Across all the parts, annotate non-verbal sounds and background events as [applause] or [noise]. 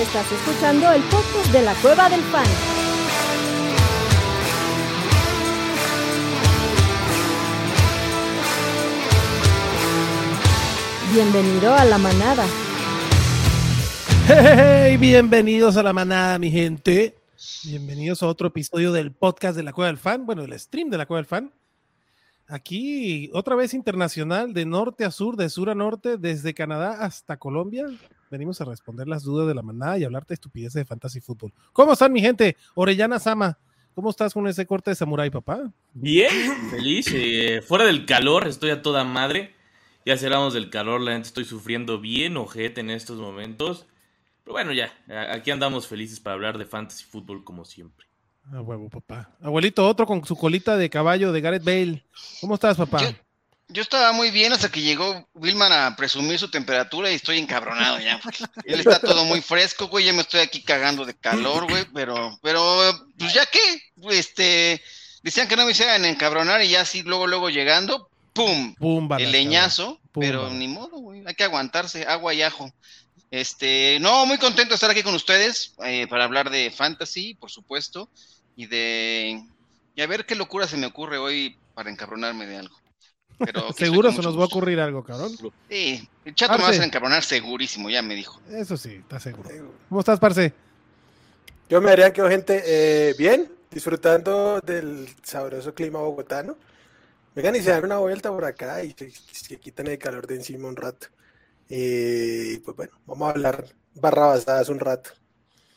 Estás escuchando el podcast de la Cueva del Fan. Bienvenido a la manada. Hey, bienvenidos a la manada, mi gente. Bienvenidos a otro episodio del podcast de la Cueva del Fan, bueno, el stream de la Cueva del Fan. Aquí, otra vez internacional, de norte a sur, de sur a norte, desde Canadá hasta Colombia. Venimos a responder las dudas de la manada y hablarte de estupideces de fantasy fútbol. ¿Cómo están, mi gente? Orellana Sama, ¿cómo estás con ese corte de samurái, papá? Bien, feliz. eh, fuera del calor, estoy a toda madre. Ya cerramos del calor, la gente estoy sufriendo bien ojete en estos momentos. Pero bueno, ya, aquí andamos felices para hablar de fantasy fútbol como siempre. A huevo, papá. Abuelito, otro con su colita de caballo de Gareth Bale. ¿Cómo estás, papá? Yo, yo estaba muy bien hasta que llegó Wilman a presumir su temperatura y estoy encabronado ya. Él está todo muy fresco, güey. Ya me estoy aquí cagando de calor, güey. Pero, pero, pues ya qué. Este, decían que no me hicieran encabronar y ya así luego, luego llegando, ¡pum! Pumba. el leñazo. Pum, pero ni modo, güey. Hay que aguantarse, agua y ajo. Este, no, muy contento de estar aquí con ustedes eh, para hablar de fantasy, por supuesto, y de y a ver qué locura se me ocurre hoy para encabronarme de algo. Pero Seguro se nos va a ocurrir algo, cabrón. Sí, el chato me va a Arce. hacer encabronar segurísimo, ya me dijo. Eso sí, está seguro. ¿Cómo estás, parce? Yo me haría que gente eh, bien, disfrutando del sabroso clima bogotano. Vengan y se dan una vuelta por acá y se, se quitan el calor de encima un rato. Y pues bueno, vamos a hablar barrabasadas un rato.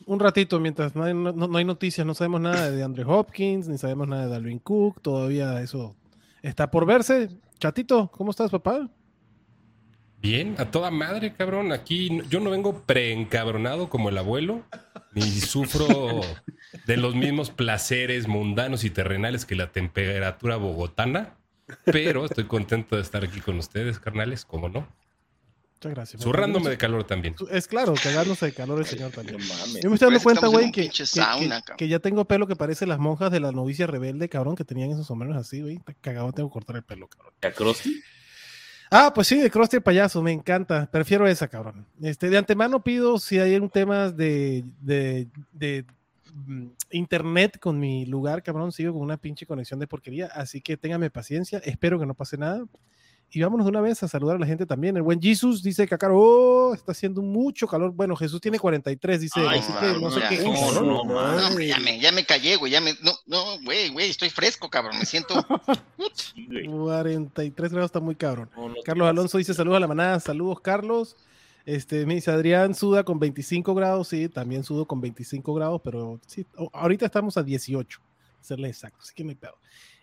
Un ratito, mientras no hay, no- no hay noticias, no sabemos nada de Andre Hopkins, ni sabemos nada de Alvin Cook, todavía eso está por verse. Chatito, ¿cómo estás, papá? Bien, a toda madre, cabrón. Aquí yo no vengo preencabronado como el abuelo, ni sufro [laughs] de los mismos placeres mundanos y terrenales que la temperatura bogotana, pero estoy contento de estar aquí con ustedes, carnales, ¿cómo no? Muchas gracias. Zurrándome de calor también. Es claro, cagándose de calor el señor también. No mames. Yo me estoy dando cuenta, güey, que, que- sauna, que- cabrón. que ya tengo pelo que parece las monjas de la novicia rebelde, cabrón, que tenían esos sombreros así, güey. Cagado, tengo que cortar el pelo, cabrón. ¿A Krusty? Ah, pues sí, de Krusty el payaso, me encanta. Prefiero esa, cabrón. Este, de antemano pido si hay un tema de, de, de, mm, internet con mi lugar, cabrón. Sigo con una pinche conexión de porquería, así que téngame paciencia. Espero que no pase nada. Y vámonos de una vez a saludar a la gente también. El buen Jesus dice, Cacaro, oh, está haciendo mucho calor. Bueno, Jesús tiene 43, dice. Ay, así que no sé qué. no, no, No, hombre, ya me, ya me callé, güey. Ya me, no, no, güey, güey, estoy fresco, cabrón. Me siento. [laughs] Sí, güey. 43 grados está muy cabrón. No, no Carlos. Alonso dice saludos a la manada, saludos Carlos. Este, me dice Adrián suda con 25 grados, sí, también sudo con 25 grados, pero sí, ahorita estamos a 18, serle exacto, así que no hay pedo.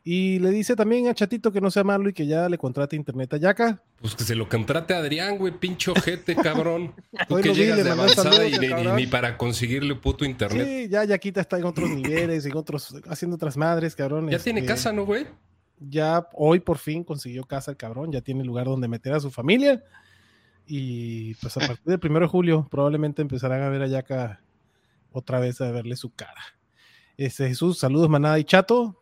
Y le dice también a Chatito que no sea malo y que ya le contrate internet a Yaka. Pues que se lo contrate a Adrián, güey, pinche ojete, cabrón. [laughs] Tú Hoy que vi, llegas le de avanzada y ni para conseguirle puto internet. Sí, ya Yaquita está en otros [clears throat] niveles, en otros, haciendo otras madres, cabrón. Ya tiene este, casa, ¿no, güey? ya hoy por fin consiguió casa el cabrón, ya tiene lugar donde meter a su familia. Y pues a [laughs] partir del primero de julio probablemente empezarán a ver a Yaka otra vez a verle su cara. Este, Jesús, saludos Manada y Chato.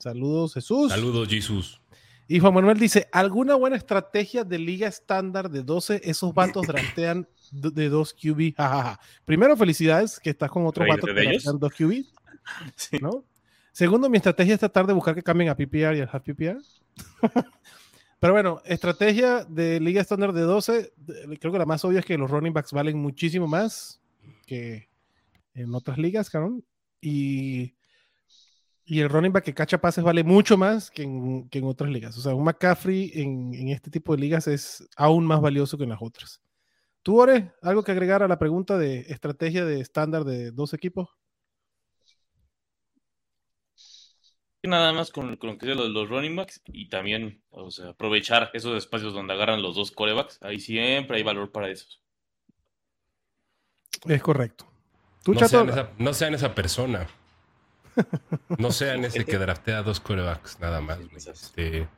Saludos Jesús. Saludos, Jesus. Y Juan Manuel dice, ¿alguna buena estrategia de liga estándar de 12? Esos vatos draftean de 2 QB. [laughs] Ja, ja, ja. Primero, felicidades que estás con otro ¿Reírte vato que draftean 2 QB. [laughs] Sí. ¿no? Segundo, mi estrategia es tratar de buscar que cambien a PPR y al half PPR. [laughs] Pero bueno, estrategia de liga estándar de 12, de- creo que la más obvia es que los running backs valen muchísimo más que en otras ligas, cabrón. Y, y el running back que cacha pases vale mucho más que en, que en otras ligas. O sea, un McCaffrey en, en este tipo de ligas es aún más valioso que en las otras. ¿Tú, Ore, algo que agregar a la pregunta de estrategia de estándar de dos equipos? Nada más con, con lo que sea los, los running backs y también, o sea, aprovechar esos espacios donde agarran los dos corebacks. Ahí siempre hay valor para esos. Es correcto. ¿Tú, No Chato? sean, esa, no sean esa persona. No sean ese que draftea dos corebacks, nada más. Este,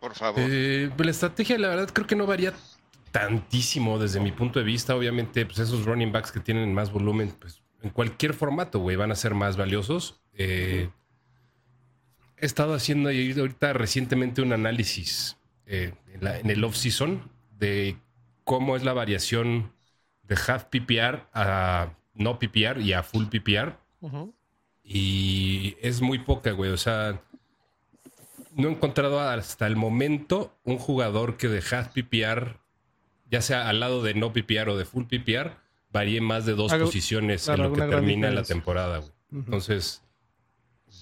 Por favor. eh, la estrategia, la verdad, creo que no varía tantísimo desde mi punto de vista. Obviamente, pues esos running backs que tienen más volumen, pues en cualquier formato, güey, van a ser más valiosos. Eh, he estado haciendo ahorita recientemente un análisis eh, en, la- en el off-season de cómo es la variación de half PPR a no PPR y a full PPR. Ujú. Y es muy poca, güey. O sea, no he encontrado hasta el momento un jugador que de half PPR, ya sea al lado de no PPR o de full PPR, varíe más de dos posiciones claro, en lo que termina la temporada, güey. Entonces,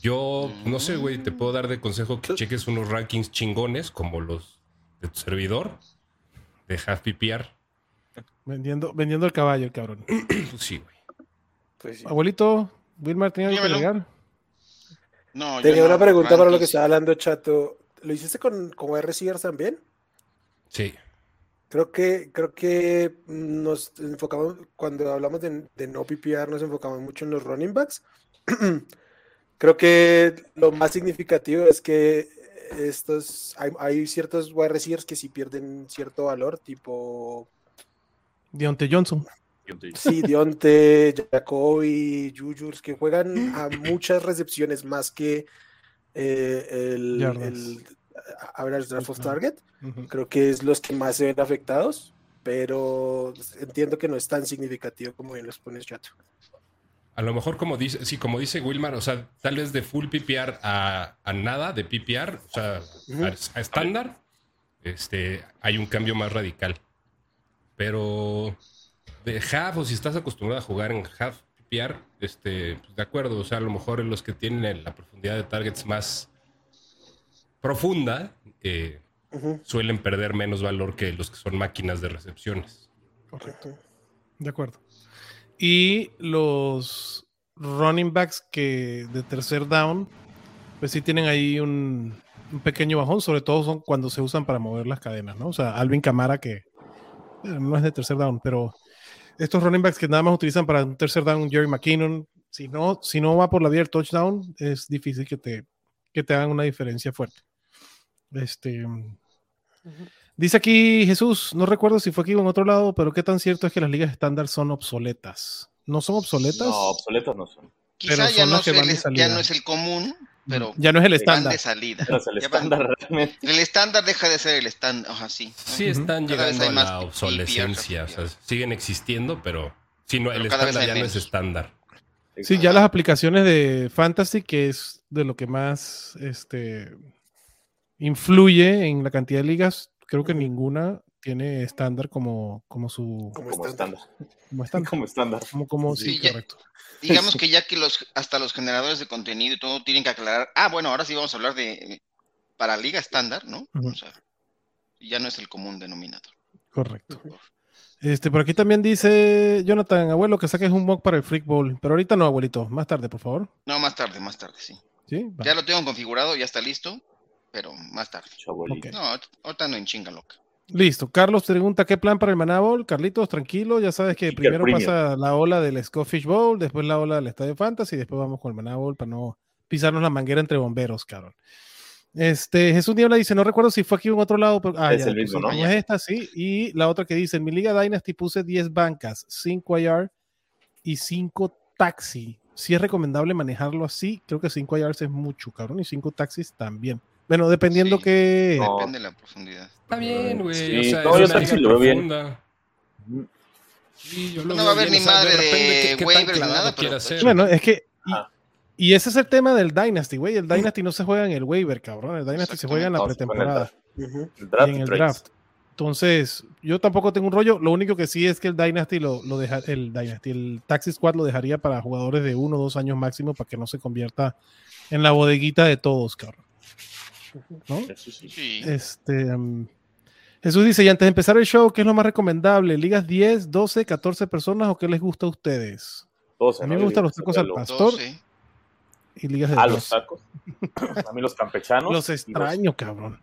yo no sé, güey, te puedo dar de consejo que cheques unos rankings chingones como los de tu servidor de half PPR. Vendiendo, vendiendo el caballo, el cabrón. Pues sí, güey. Pues sí. Abuelito, Wilmar, ¿tenía algo que agregar? No, yo Tenía no, una pregunta para lo que estaba hablando, Chato. ¿Lo hiciste con, con receivers también? Sí. Creo que, creo que nos enfocamos, cuando hablamos de, de no PPR, nos enfocamos mucho en los running backs. [clears throat] creo que lo más significativo es que estos, hay, hay ciertos wide receivers que sí pierden cierto valor, tipo, Deontay Johnson. Sí, Dionte, Jacoby, Jujurs, que juegan a muchas recepciones más que eh, el, el average draft of target. Creo que es los que más se ven afectados, pero entiendo que no es tan significativo como bien los pones chato. A lo mejor como dice, sí, como dice Wilmar, o sea, tal vez de full PPR a, a nada de PPR, o sea, a estándar, este, hay un cambio más radical. Pero de half, o si estás acostumbrado a jugar en half PPR, este, pues, de acuerdo, o sea, a lo mejor en los que tienen la profundidad de targets más profunda, eh, suelen perder menos valor que los que son máquinas de recepciones. Correcto. De acuerdo. Y los running backs que de tercer down, pues sí tienen ahí un, un pequeño bajón, sobre todo son cuando se usan para mover las cadenas, ¿no? O sea, Alvin Camara que eh, no es de tercer down, pero estos running backs que nada más utilizan para un tercer down, Jerry McKinnon, si no, si no va por la vía del touchdown, es difícil que te, que te hagan una diferencia fuerte. Este, Dice aquí Jesús, no recuerdo si fue aquí o en otro lado, pero qué tan cierto es que las ligas estándar son obsoletas. ¿No son obsoletas? No, obsoletos no son. Quizá pero ya son no, las que es van de el, ya salida. no es el común, pero ya no es el estándar. de salida. Es el estándar realmente. El estándar deja de ser el estándar, sí. Están Cada llegando a la obsolescencia. O sea, siguen existiendo, pero sí, no, el Pero estándar ya no es estándar. Sí, ya las aplicaciones de Fantasy, que es de lo que más este, influye en la cantidad de ligas, creo que ninguna tiene estándar como, como su como estándar. como [laughs] estándar. Como estándar. Como, como, sí, Sí, ya- correcto. Digamos que ya que los hasta los generadores de contenido y todo tienen que aclarar. Ah, bueno, ahora sí vamos a hablar de para liga estándar, ¿no? O sea, ya no es el común denominador. Correcto. Este, por aquí también dice Jonathan, abuelo, que saques un mock para el Freak Bowl. Pero ahorita no, abuelito. Más tarde, por favor. No, más tarde, más tarde, sí. ¿Sí? Ya lo tengo configurado, ya está listo, pero más tarde. No, ahorita no en chinga loca. Listo. Carlos pregunta, ¿qué plan para el Maná Bowl? Carlitos, tranquilo. Ya sabes que primero Premium. pasa la ola del Scottish Bowl, después la ola del Estadio Fantasy, y después vamos con el Maná Bowl para no pisarnos la manguera entre bomberos, cabrón. Este, Jesús Niebla dice, no recuerdo si fue aquí o en otro lado, pero ah, Es ya, el mismo, ¿no? es esta, sí. Y la otra que dice, en mi Liga Dynasty puse 10 bancas, 5 IR y 5 taxi. Si es recomendable manejarlo así, creo que 5 IRs es mucho, cabrón, y 5 taxis también. Bueno, dependiendo Sí. que... No. Depende de la profundidad. Está bien, güey. Sí, o sea, no, es yo también lo veo bien. profunda. Sí, yo lo No va a haber ni madre de repente, ¿qué- qué tan waivers ni clavado nada, pero pues, hacer? Bueno, es que. Y, Ah. y ese es el tema del Dynasty, güey. El Dynasty no se juega en el waiver, cabrón. El Dynasty se juega en la el pretemporada draft y en el trades. draft. Entonces, yo tampoco tengo un rollo. Lo único que sí es que el Dynasty lo, lo deja, el Dynasty, el Taxi Squad lo dejaría para jugadores de uno o dos años máximo para que no se convierta en la bodeguita de todos, cabrón. ¿No? Sí. Este, um, Jesús dice, y antes de empezar el show, ¿qué es lo más recomendable? ¿Ligas 10, 12, 14 personas o qué les gusta a ustedes? Todos, A mí ¿no? me gustan los tacos al pastor. 12. Y ligas de Ah, dos. los tacos. A mí los campechanos. Los extraño, cabrón.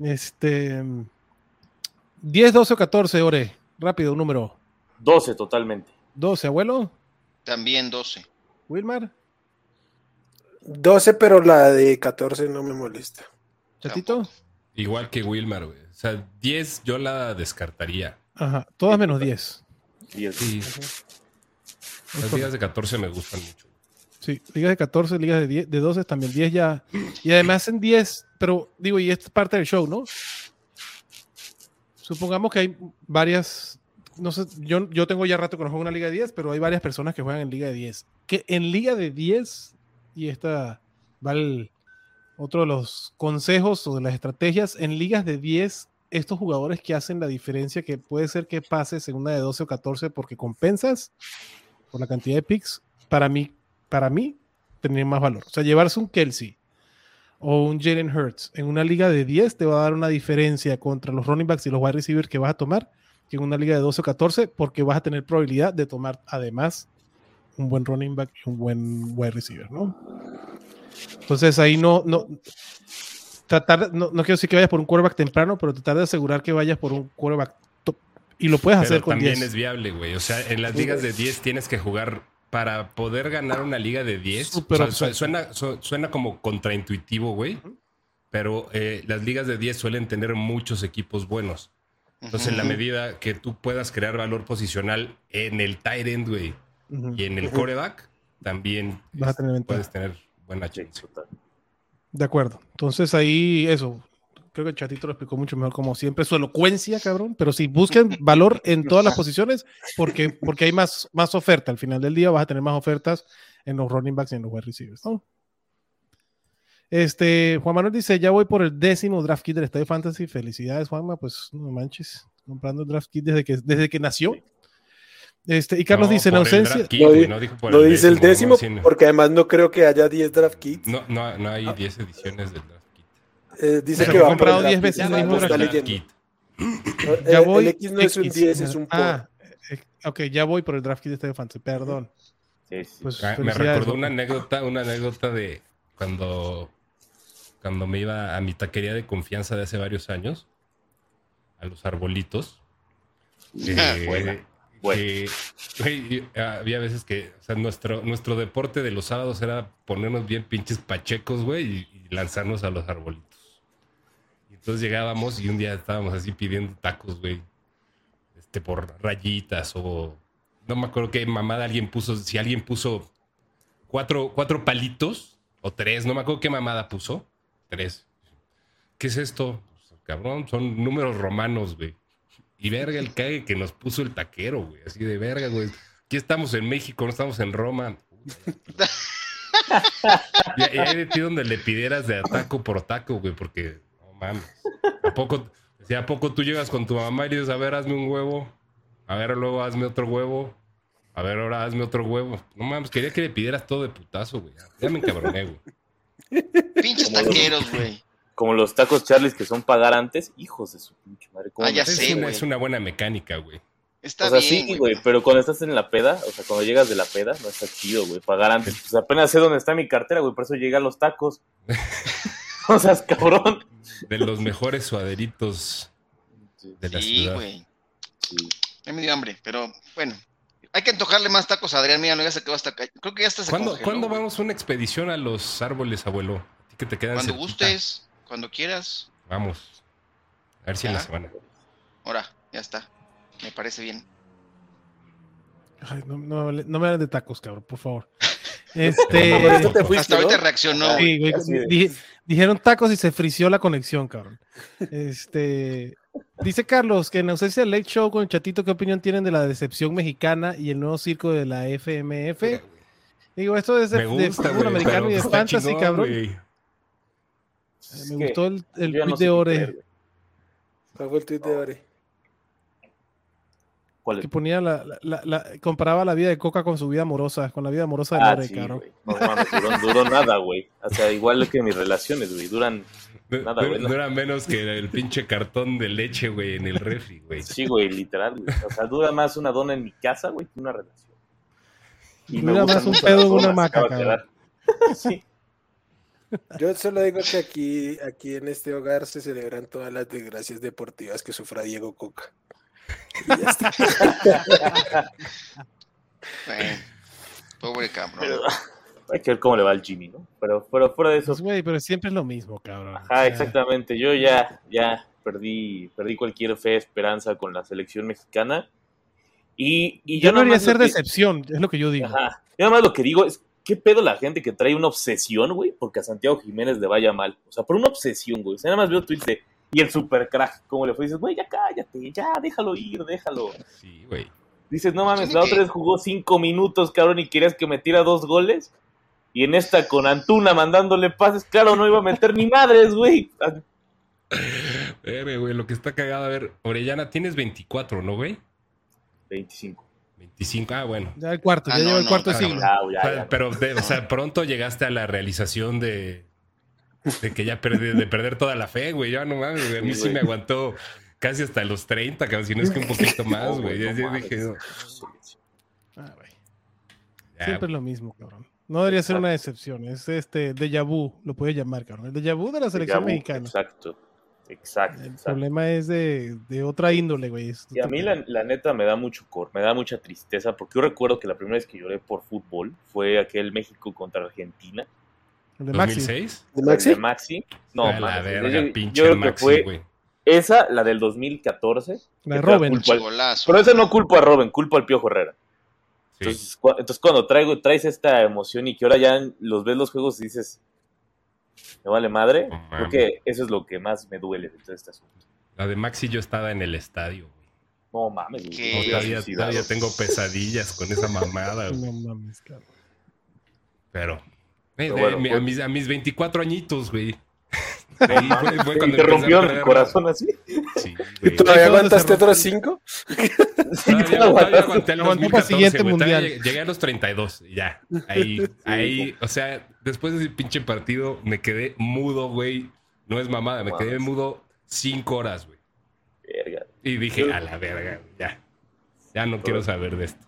Este. 10, 12 o 14, Ore. Rápido, un número. 12 totalmente. 12, abuelo. También 12. Wilmar. 12, pero la de 14 no me molesta. Chatito. Igual que Wilmar, güey. O sea, 10 yo la descartaría. Ajá. Todas menos 10. 10. Sí. Las ligas de 14 me gustan mucho. Sí, ligas de 14, ligas de, 10, de 12, también 10 ya. Y además en 10, pero digo, y esto es parte del show, ¿no? Supongamos que hay varias no sé, yo, yo tengo ya rato que no juego en una liga de 10, pero hay varias personas que juegan en liga de 10. Que en liga de 10, y esta va el- otro de los consejos o de las estrategias, en ligas de 10, estos jugadores que hacen la diferencia, que puede ser que pases en una de 12 o 14 porque compensas por la cantidad de picks, para mí, para mí, tendría más valor. O sea, llevarse un Kelsey o un Jalen Hurts en una liga de 10 te va a dar una diferencia contra los running backs y los wide receivers que vas a tomar que en una liga de 12 o 14 porque vas a tener probabilidad de tomar además un buen running back y un buen wide receiver, ¿no? Entonces ahí no, no tratar, no, no quiero decir que vayas por un quarterback temprano, pero tratar de asegurar que vayas por un quarterback top. Y lo puedes Pero hacer con también 10. es viable, güey. O sea, en las ligas de 10 tienes que jugar para poder ganar una liga de 10. Súper o sea, suena, su- suena como contraintuitivo, güey. Pero eh, las ligas de 10 suelen tener muchos equipos buenos. Entonces, en la medida que tú puedas crear valor posicional en el tight end, güey, Y en el coreback, también Vas a tener ventaja. puedes tener buena chance. total. De acuerdo. Entonces ahí eso. Creo que el chatito lo explicó mucho mejor como siempre. Su elocuencia, cabrón. Pero sí, busquen [laughs] valor en todas las posiciones porque, porque hay más, más oferta. Al final del día vas a tener más ofertas en los running backs y en los wide receivers. ¿no? Este, Juan Manuel dice, ya voy por el décimo draft kit del Estadio Fantasy. Felicidades, Juanma. Pues no manches. Comprando el draft kit desde que, desde que nació. Este, y Carlos No, dice, en ausencia... draft kit, Lo di- no dijo por Lo dice el décimo, no. porque además no creo que haya 10 draft kits. No, no, no hay 10 ediciones del draft kit. Eh, dice Pero que va comprado por el 10 draft veces el no mismo draft leyendo. kit. Eh, Ya voy. el X no es un X. 10, es un. Ah, eh, ok, ya voy por el draft kit de Estadio Fantasy. Perdón. Sí, sí. Pues, Ah, me recordó una anécdota, una anécdota de cuando, cuando me iba a mi taquería de confianza de hace varios años, a los arbolitos. [laughs] eh, Güey, había veces que, o sea, nuestro, nuestro deporte de los sábados era ponernos bien pinches pachecos, güey, y, y lanzarnos a los arbolitos. Y entonces llegábamos y un día estábamos así pidiendo tacos, güey, este, por rayitas o no me acuerdo qué mamada alguien puso, si alguien puso cuatro, cuatro palitos o tres, no me acuerdo qué mamada puso, tres. ¿Qué es esto? Pues, cabrón, son números romanos, güey. Y verga el cague que nos puso el taquero, güey. Así de verga, güey. Aquí estamos en México, no estamos en Roma. [laughs] y, y hay de ti donde le pidieras de a taco por taco, güey, porque no mames. ¿A poco, decía, ¿A poco tú llegas con tu mamá y dices, a ver, hazme un huevo? A ver, luego hazme otro huevo. A ver, ahora hazme otro huevo. No mames, quería que le pidieras todo de putazo, güey. Ya me encabroné, güey. Pinches taqueros, güey. Como los tacos Charlies que son pagar antes, hijos de su pinche madre. ¿cómo Ah, ya sé, es, una, güey. es una buena mecánica, güey. Está O sea, bien, sí, güey, pero cuando estás en la peda, o sea, cuando llegas de la peda, no está chido, güey, pagar antes. Pues apenas sé dónde está mi cartera, güey, por eso llegan los tacos. [laughs] o sea, es cabrón. De los mejores suaderitos de la Sí, ciudad. güey. Sí. Ya me dio hambre, pero bueno. Hay que antojarle más tacos a Adrián. Mira, no, ya se quedó hasta acá. Creo que ya se ¿Cuándo, congeló, ¿cuándo vamos a una expedición a los árboles, abuelo? A ti que te quedan Cuando cerquita. gustes, cuando quieras. Vamos. A ver si en la semana. Ahora, ya está. Me parece bien. Ay, no, no me hable- no me hablen de tacos, cabrón, por favor. [laughs] Este. te fuiste, Hasta ahorita reaccionó. sí, güey, Así de- di- dijeron tacos y se frició la conexión, cabrón. Este. Dice Carlos que en ausencia del Late Show con el chatito, ¿qué opinión tienen de la decepción mexicana y el nuevo circo de la FMF? Digo, esto es de, de gusta, fútbol güey. americano y de fantasy, chingón, cabrón. Eh, Es Me gustó el, el tweet no sé de Ore. ¿Cuál fue el tweet de Ore? ¿Cuál es? que ponía la, la- la- la- comparaba la vida de Coca con su vida amorosa, con la vida amorosa de Ah, Lore, sí, güey. No mames, duró, duró nada, güey. O sea, igual que mis relaciones, güey. Duran, Du- Nada, du- güey, no. Dura menos que el pinche cartón de leche, güey, en el refri, güey. sí, güey, literal, güey. O sea, dura más una dona en mi casa, güey, que una relación. Y me Dura gustan más un pedo en una de cabrón. [laughs] Sí. Yo solo digo que aquí, aquí en este hogar se celebran todas las desgracias deportivas que sufra Diego Coca. Y ya está. Bueno, pobre cabrón. Pero, hay que ver cómo le va al Jimmy, ¿no? Pero, pero fuera de eso, Pues, güey, pero siempre es lo mismo, cabrón. O Ajá, sea, exactamente. Yo ya, ya perdí, perdí cualquier fe, esperanza con la selección mexicana. Y, y yo Ya no lo ser que- decepción, es lo que yo digo. Ajá. Yo nada más lo que digo es, ¿qué pedo la gente que trae una obsesión, güey? Porque a Santiago Jiménez le vaya mal. O sea, por una obsesión, güey. O sea, nada más veo tweets de, Y el super crack, como le fue, dices, güey, ya cállate, ya, déjalo ir, déjalo. Sí, güey. Dices, no mames, la otra vez jugó cinco minutos, cabrón, y querías que metiera dos goles. Y en esta con Antuna mandándole pases, claro, no iba a meter ni madres, güey. Verga, güey, lo que está cagado. A ver, Orellana, tienes 24, ¿no, güey? 25. 25, ah, bueno. Ya el cuarto, Ah, ya no, lleva el no, cuarto no, siglo. Ya, ya. pero, de- o sea, pronto llegaste a la realización de, de que ya perdí, de perder toda la fe, güey. Ya no mames, güey. A mí Sí, me aguantó casi hasta los 30, cabrón, si no es que un poquito [laughs] más, güey. Ya- dije, no, Ah, güey. Siempre es lo mismo, cabrón. No debería ser una excepción. Es este déjà vu, lo puedes llamar, cabrón. El déjà vu de la selección mexicana. Exacto. Exacto. El exacto. problema es de, de otra índole, güey. Es Y a mí la, la neta me da mucho cor, me da mucha tristeza, porque yo recuerdo que la primera vez que lloré por fútbol fue aquel México contra Argentina. El de Maxi. 2006. ¿De Maxi? de Maxi. No, A la verga, yo, pinche yo creo que Maxi, fue güey. esa, la del 2014. La de que Robin. al- Golazo. Pero ese no culpo a Robin, culpo al Piojo Herrera. Sí. Entonces, cu- entonces cuando traigo, traes esta emoción y que ahora ya los ves los juegos y dices, me vale madre, No creo que eso es lo que más me duele de todo este asunto. La de Maxi yo estaba en el estadio, güey. No mames, no todavía, tengo pesadillas con esa mamada, güey. No mames, cabrón. Pero, eh, Pero eh, bueno, mi- a, pues- mis, a mis 24 añitos, güey. Ahí fue- fue ¿Y cuando te rompieron el corazón así? Sí, [laughs] ¿Y todavía aguantaste otros cinco? [laughs] Todavía, te todavía aguantaste. aguanté el Aguantó para el 2014, siguiente. Todavía mundial. llegué- Llegué a los 32 y ya. [laughs] Ahí, ahí, o sea, después de ese pinche partido me quedé mudo, güey. No es mamada, me quedé Mames. mudo cinco horas, güey. Verga. Y dije, a la verga, ya. Ya no quiero saber de esto.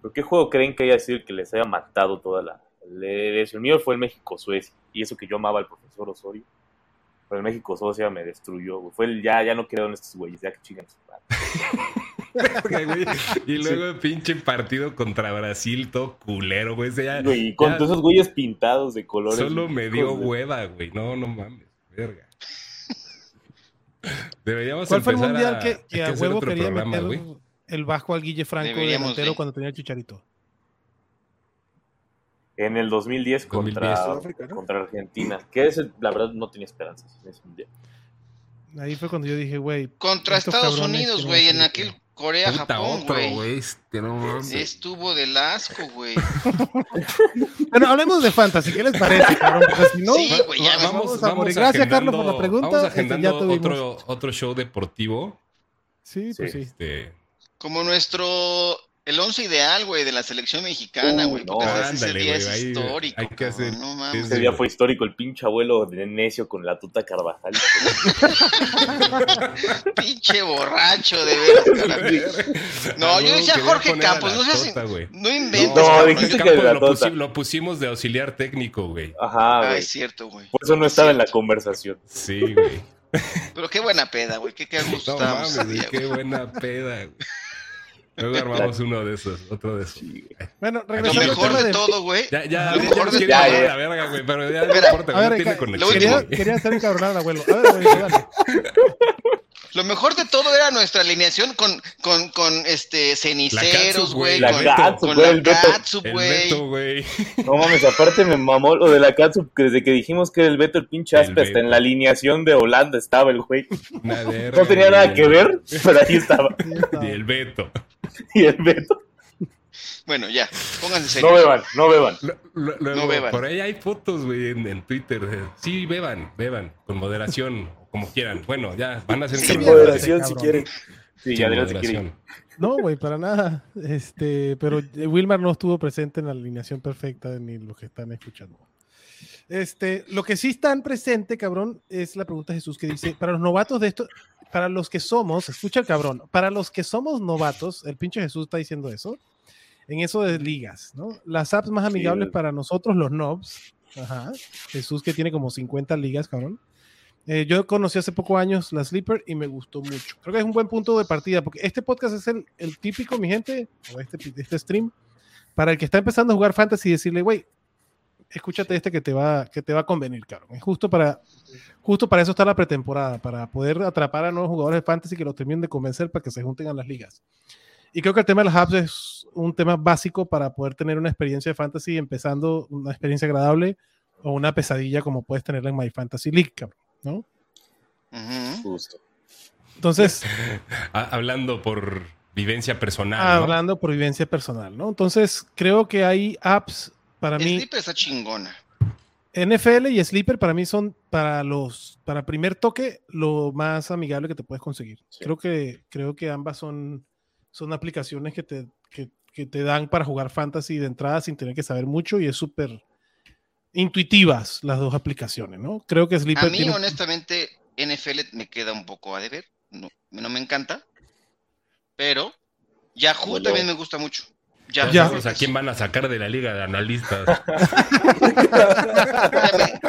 ¿Pero qué juego creen que haya sido el que les haya matado toda la... le- El mío fue el México-Suecia. Y eso que yo amaba al profesor Osorio. Pero el México-Suecia me destruyó, güey. Fue el ya, ya no creo en estos güeyes, ya que chingan. [laughs] Y luego el pinche partido contra Brasil, todo culero, güey. Ese ya- Güey, y con ya todos esos güeyes pintados de colores. Solo me dio de- hueva, güey. No, no mames, verga. Deberíamos ¿Cuál fue el mundial a, que, que a huevo quería programa, meter güey. el bajo al Guille Franco de Deberíamos delantero de. cuando tenía el chicharito? En el 2010 contra, 2010. Sudáfrica, ¿no? contra Argentina. Que ese, la verdad, no tenía esperanzas en ese mundial. Ahí fue cuando yo dije, güey. Contra Estados Unidos, güey, en aquel. Puta, Corea-Japón, otro, güey. este, no. Estuvo del asco, güey. [laughs] Bueno, hablemos de fantasy, ¿qué les parece, cabrón? Porque si no, Sí, güey, ya va- me- vamos a morir. Gracias, Carlos, por la pregunta. Vamos Este, agendando ya tuvimos. otro, otro show deportivo. Sí, pues sí. Este, Como nuestro. El once ideal, güey, de la selección mexicana, güey. no, porque ese día güey, es ahí histórico. hay que cabrón, hacer- No es mames. Ese día fue histórico, el pinche abuelo de necio con la tuta Carvajal. [laughs] Pinche borracho, de veras. [laughs] No, Ah, yo decía Jorge Campos, no seas. Tota, güey. No inventes, No, cabrón. dijiste El que campo de la lo, Tota. pusi- lo pusimos de auxiliar técnico, güey. Ajá, Ah, güey. es cierto, güey. Por eso no estaba en la conversación. Sí, güey. Pero qué buena peda, güey. Qué, qué [laughs] gusto No estábamos mames, día, qué buena peda, güey. Luego armamos uno de esos, otro de esos. Bueno, Lo regresando al mejor de de... todo, güey. Ya, ya, Lo mejor de Ya, ya. a la verga, güey, pero ya no importa, güey, no tiene conexión. quería, güey. quería hacer encabronar al abuelo. A ver, abuelo, dale. [laughs] Lo mejor de todo era nuestra alineación con, con, con este ceniceros, güey. güey, La Con, catsup, con güey, güey. Güey. [laughs] No mames, aparte me mamó lo de la Katsup, que desde que dijimos que era el Beto el pinche aspe, hasta en la alineación de Holanda estaba el güey. [laughs] No tenía güey. nada que ver, pero ahí estaba. [laughs] Y el Beto. Y el Beto. Bueno, ya, pónganse No serios. beban, no beban. Lo- lo- luego, No beban. Por ahí hay fotos, güey, en, en Twitter. de, Sí, beban, beban, con moderación, como quieran. Bueno, ya, van a ser Sí, Sin moderación, si quieren. Sí, ya moderación. No, güey, para nada. Este, pero Wilmar no estuvo presente en la alineación perfecta ni los que están escuchando. Este, lo que sí están presente, cabrón, es la pregunta de Jesús que dice, para los novatos de esto, para los que somos, escucha el cabrón, para los que somos novatos, el pinche Jesús está diciendo eso, en eso de ligas, ¿no? Las apps más amigables güey. para nosotros, los nobs, ajá, Jesús que tiene como 50 ligas, cabrón. Eh, yo conocí hace pocos años la Sleeper y me gustó mucho. Creo que es un buen punto de partida porque este podcast es el, el típico, mi gente, o este, este stream, para el que está empezando a jugar fantasy y decirle, güey, escúchate este que te va, que te va a convenir, cabrón. Es justo para, justo para eso está la pretemporada, para poder atrapar a nuevos jugadores de fantasy que los terminen de convencer para que se junten a las ligas. Y creo que el tema de las apps es un tema básico para poder tener una experiencia de fantasy empezando una experiencia agradable o una pesadilla como puedes tenerla en My Fantasy League, cabrón, ¿no? Justo. Entonces, [laughs] Ah, hablando por vivencia personal. ¿no? hablando por vivencia personal, ¿no? Entonces, creo que hay apps para mí. Sleeper está chingona. NFL y Sleeper para mí son para los para primer toque lo más amigable que te puedes conseguir. Sí. Creo que creo que ambas son son aplicaciones que te que, que te dan para jugar fantasy de entrada sin tener que saber mucho y es súper intuitivas las dos aplicaciones, ¿no? Creo que Sleeper A mí, tiene- honestamente, NFL me queda un poco a deber. No, no me encanta. Pero Yahoo Bueno. también me gusta mucho. Yahoo. Ya. O sea, ¿quién van a sacar de la liga de analistas?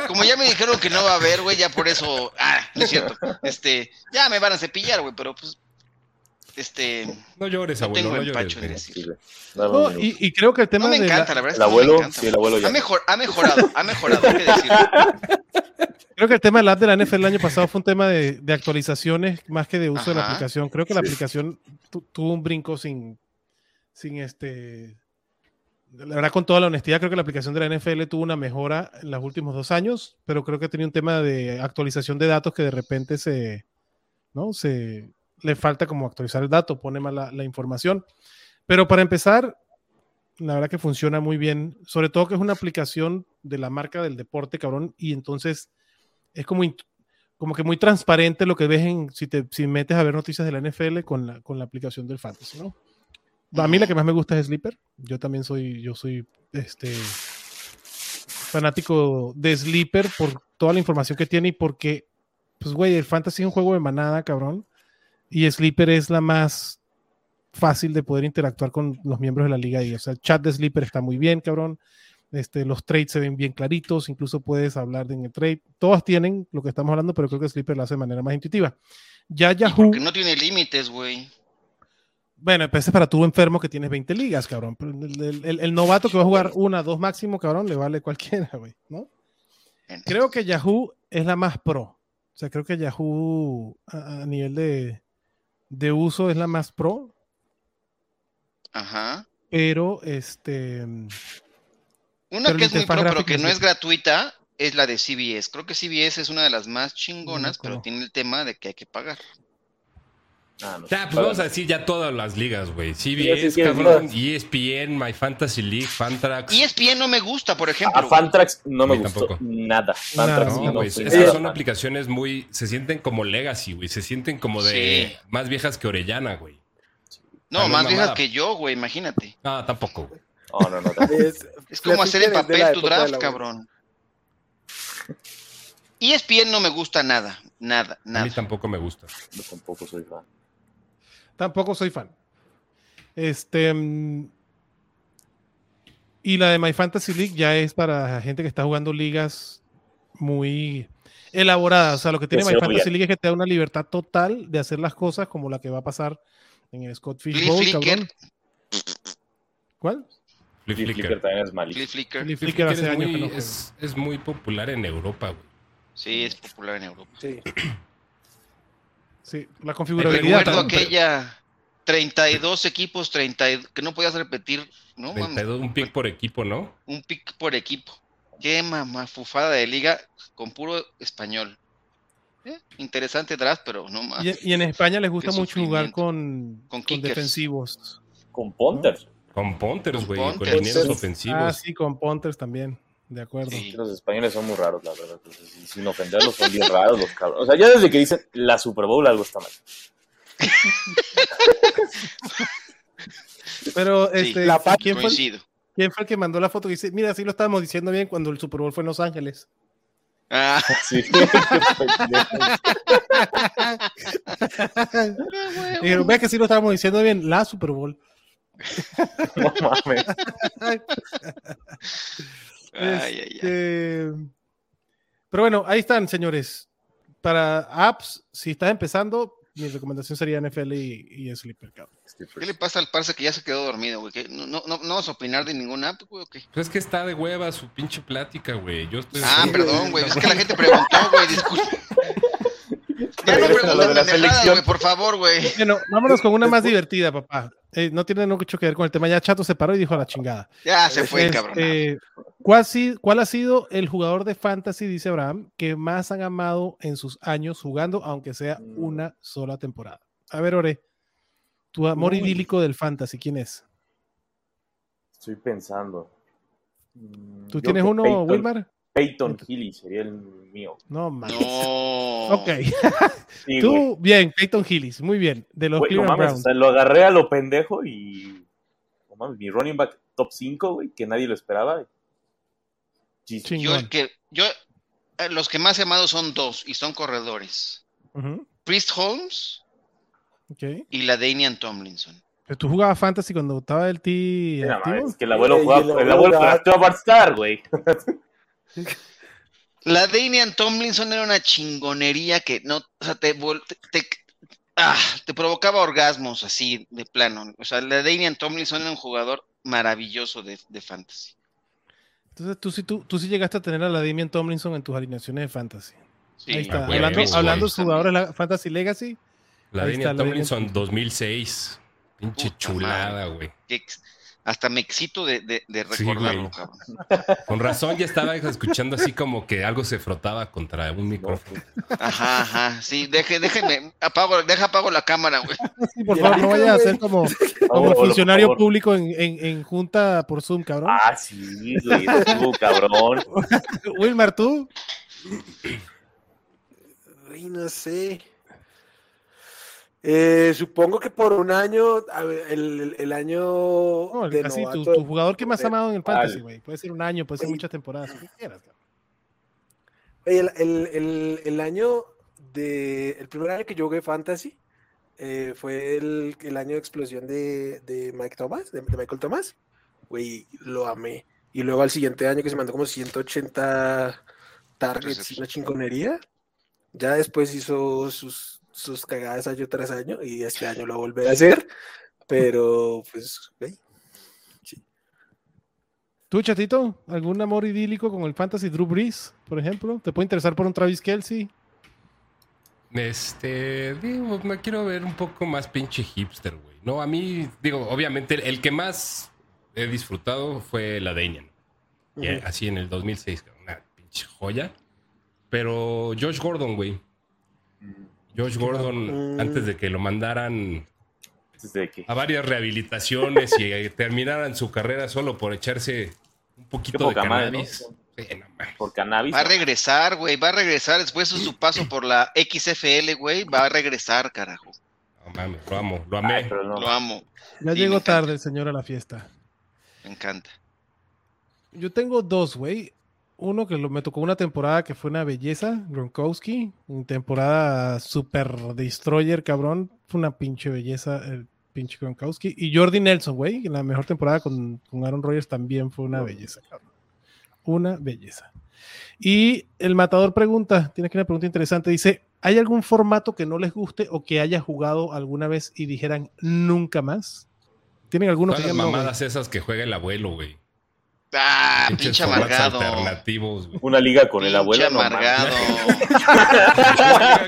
Como ya me dijeron que no va a haber, güey, ya por eso. Ah, no es cierto. Este, ya me van a cepillar, güey, pero pues. Este. No llores, No abuelo, tengo no empacho llores. en güey. decir. Sí, güey. Dame No, un minuto. y, y creo que el tema No me de la- encanta, la verdad. es El que no me abuelo, encanta. sí, el abuelo ya. Ha, mejor, ha mejorado, ha mejorado, hay que decirlo. [laughs] creo que el tema del app de la NFL el año pasado fue un tema de, de actualizaciones más que de uso de la aplicación. Creo que la aplicación tu- tuvo un brinco sin, sin este. La verdad, con toda la honestidad, creo que la aplicación de la NFL tuvo una mejora en los últimos dos años, pero creo que tenía un tema de actualización de datos que de repente se, ¿no? Se le falta como actualizar el dato, pone mal la, la información. Pero para empezar, la verdad que funciona muy bien, sobre todo que es una aplicación de la marca del deporte, cabrón, y entonces es como, como que muy transparente lo que ves en, si te si metes a ver noticias de la NFL con la, con la aplicación del fantasy, ¿no? A mí la que más me gusta es Sleeper. Yo también soy, yo soy este fanático de Sleeper por toda la información que tiene y porque, pues, güey, el fantasy es un juego de manada, cabrón. Y Sleeper es la más fácil de poder interactuar con los miembros de la liga y, o sea, el chat de Sleeper está muy bien, cabrón. Este, los trades se ven bien claritos, incluso puedes hablar de en el trade. Todas tienen lo que estamos hablando, pero creo que Sleeper lo hace de manera más intuitiva. Ya Yahoo, Porque no tiene límites, güey. bueno, pues es para tú enfermo que tienes 20 ligas, cabrón. El, el- el- el novato que va a jugar una, dos máximo, cabrón, le vale cualquiera, güey, ¿no? Creo que Yahoo es la más pro. O sea, creo que Yahoo a, a nivel de, de uso es la más pro, Ajá. pero este... Una Pero que es muy pro, pero que no es gratuita, es la de CBS. Creo que CBS es una de las más chingonas, pero tiene el tema de que hay que pagar. Ah, no. Ya, pues vamos a decir ya todas las ligas, güey. CBS, sí, cabrón. ESPN, My Fantasy League, Fantrax. Y ESPN no me gusta, por ejemplo. A Fantrax no me gustó tampoco. nada. Fantrax No, No, güey, esas nada son aplicaciones muy. Se sienten como legacy, güey. Se sienten como de Sí. más viejas que Orellana, güey. no, Ah, más viejas que yo, güey, imagínate. Ah, tampoco, güey. No, no, no. tampoco. Es, Es como hacer en papel tu draft, la- cabrón. Y ESPN no me gusta nada, nada, A mí nada. tampoco me gusta. Yo tampoco soy fan. Tampoco soy fan. Este. mm, Y la de My Fantasy League ya es para gente que está jugando ligas muy elaboradas. O sea, lo que tiene My Fantasy. League es que te da una libertad total de hacer las cosas como la que va a pasar en el Scott Fish Bowl, cabrón. ¿Cuál? Flip Flicker. También es. Flea Flicker. Flicker Flicker hace es, años que muy, no es, es muy popular en Europa, güey. Sí, es popular en Europa. Sí. Sí, la Me configurabilidad. recuerdo también. aquella 32 equipos, 30, y- que no podías repetir, ¿no? mames? 32, un pick por equipo, ¿no? Un pick por equipo. Qué mamafufada de liga con puro español. Eh, interesante draft, pero no más. Y, y en España les gusta Qué mucho jugar con, Con con defensivos. Con Ponters. Con punters, Con güey. Con linieros Ah, ofensivos. Ah, sí, con punters también. De acuerdo. Sí. Los españoles son muy raros, la verdad. Entonces, sin- ofenderlos, son bien raros los cabrones. O sea, ya desde que dicen la Super Bowl algo está mal. [laughs] Pero, Sí, este, la ¿quién, fue el, Coincido. quién fue el que mandó la foto? que dice, mira, sí lo estábamos diciendo bien cuando el Super Bowl fue en Los Ángeles. Ah, [laughs] Sí. [laughs] Dijeron, ve que sí lo estábamos diciendo bien, la Super Bowl. no mames. Ay, ay, ay. Este, Pero bueno, ahí están, señores. Para apps, si estás empezando, mi recomendación sería NFL y, y Sleeper. cabrón. ¿Qué le pasa al parce que ya se quedó dormido, güey? ¿No, no, no, vamos a opinar de ninguna app, güey, o qué? Pues es que está de hueva su pinche plática, güey. Yo estoy. Ah, perdón, güey. güey. [laughs] Es que la gente preguntó, güey. Disculpe. Ya no pregunten pendejadas, güey, por favor, güey. Bueno, vámonos con una más divertida, papá. Eh, no tiene mucho que ver con el tema. Ya Chato se paró y dijo a la chingada. Ya se fue, Este, cabrón. ¿Cuál, ha sido el jugador de fantasy, dice Abraham, que más han amado en sus años jugando, aunque sea una sola temporada? A ver, Ore, tu amor Uy. idílico del fantasy, ¿quién es? Estoy pensando. Mm, ¿Tú yo tienes uno, Peyton- Wilmar? Peyton Healy sería el mío. No, mames. No. [laughs] Ok, [laughs] Sí, güey. tú, bien, Peyton Hillis, muy bien, de los Güey, no o sea, lo agarré a lo pendejo y. No mames, mi running back top 5, güey, que nadie lo esperaba. Yo el que, yo, eh, los que más he amado son dos y son corredores. Priest Holmes ok. y la Damian Tomlinson. Pero tú jugabas fantasy cuando estaba el T es que el abuelo jugaba, el el abuelo jugaba- drafteó a Bart Starr, güey. [laughs] La Damian Tomlinson era una chingonería que no, o sea, te, te, te- ah, te provocaba orgasmos así de plano. O sea, la Damian Tomlinson era un jugador maravilloso de, de fantasy. Entonces tú sí, tú, tú sí llegaste a tener a la Damian Tomlinson en tus alineaciones de fantasy. Sí, Ahí está. hablando hablando de jugadores de la Fantasy Legacy. La la Tomlinson Damian- 2006. Pinche chulada, güey. Hasta me excito de, de- de Sí, recordarlo, güey. cabrón. Con razón ya estaba escuchando así como que algo se frotaba contra un No, micrófono. Ajá, ajá. Sí, deje, déjenme, apago, deja apago la cámara, güey. Sí, por favor, no vayas a ser como, [laughs] funcionario público en, en- en junta por Zoom, cabrón. Ah, sí, güey, estuvo cabrón. [laughs] Wilmar, tú. Ay, no sé. Eh, supongo que por un año, el, el- el año No, de así, tu, jugador que más amado en el fantasy, güey. Puede ser un año, puede ser muchas temporadas. quieras, El, el- el- el año de. El primer año que yo jugué Fantasy eh, fue el, el año de explosión de, de Mike Thomas, de, de Michael Thomas. Güey, lo amé. Y luego al siguiente año que se mandó como 180 targets y una chingonería. Ya después hizo sus, sus cagadas año tras año y este año lo volveré a hacer. Pero, pues, güey. ¿Tú, chatito? ¿Algún amor idílico con el fantasy Drew Brees, por ejemplo? ¿Te puede interesar por un Travis Kelsey? Este, digo, me quiero ver un poco más pinche hipster, güey. No, a mí, digo, obviamente, el, el que más he disfrutado fue la Daniel. Ujú. Así en el 2006, una pinche joya. Pero Josh Gordon, güey. Josh Gordon, antes de que lo mandaran a varias rehabilitaciones y eh, terminaran su carrera solo por echarse un poquito de poca madre, ¿no? cannabis. Por cannabis. Va a regresar, güey, va a regresar. Después de su paso por la XFL, güey, va a regresar, carajo. No mames, lo amo, lo amé. Ay, pero no. Lo amo, Ya Sí, llegó tarde el señor a la fiesta. me encanta. Yo tengo dos, güey. Uno que lo, me tocó una temporada que fue una belleza, Gronkowski. Una temporada super destroyer, cabrón. Fue una pinche belleza el pinche Gronkowski. Y Jordi Nelson, güey. En la mejor temporada con, con Aaron Rodgers también fue una belleza, cabrón. Una belleza. Y el matador pregunta, tiene que una pregunta interesante. Dice, ¿hay algún formato que no les guste o que haya jugado alguna vez y dijeran nunca más? ¿Tienen alguno que las no, mamadas esas que juega el abuelo, güey. Ah, pinche amargado. alternativos, güey. Una liga con el Pinche abuelo. no mames. amargado.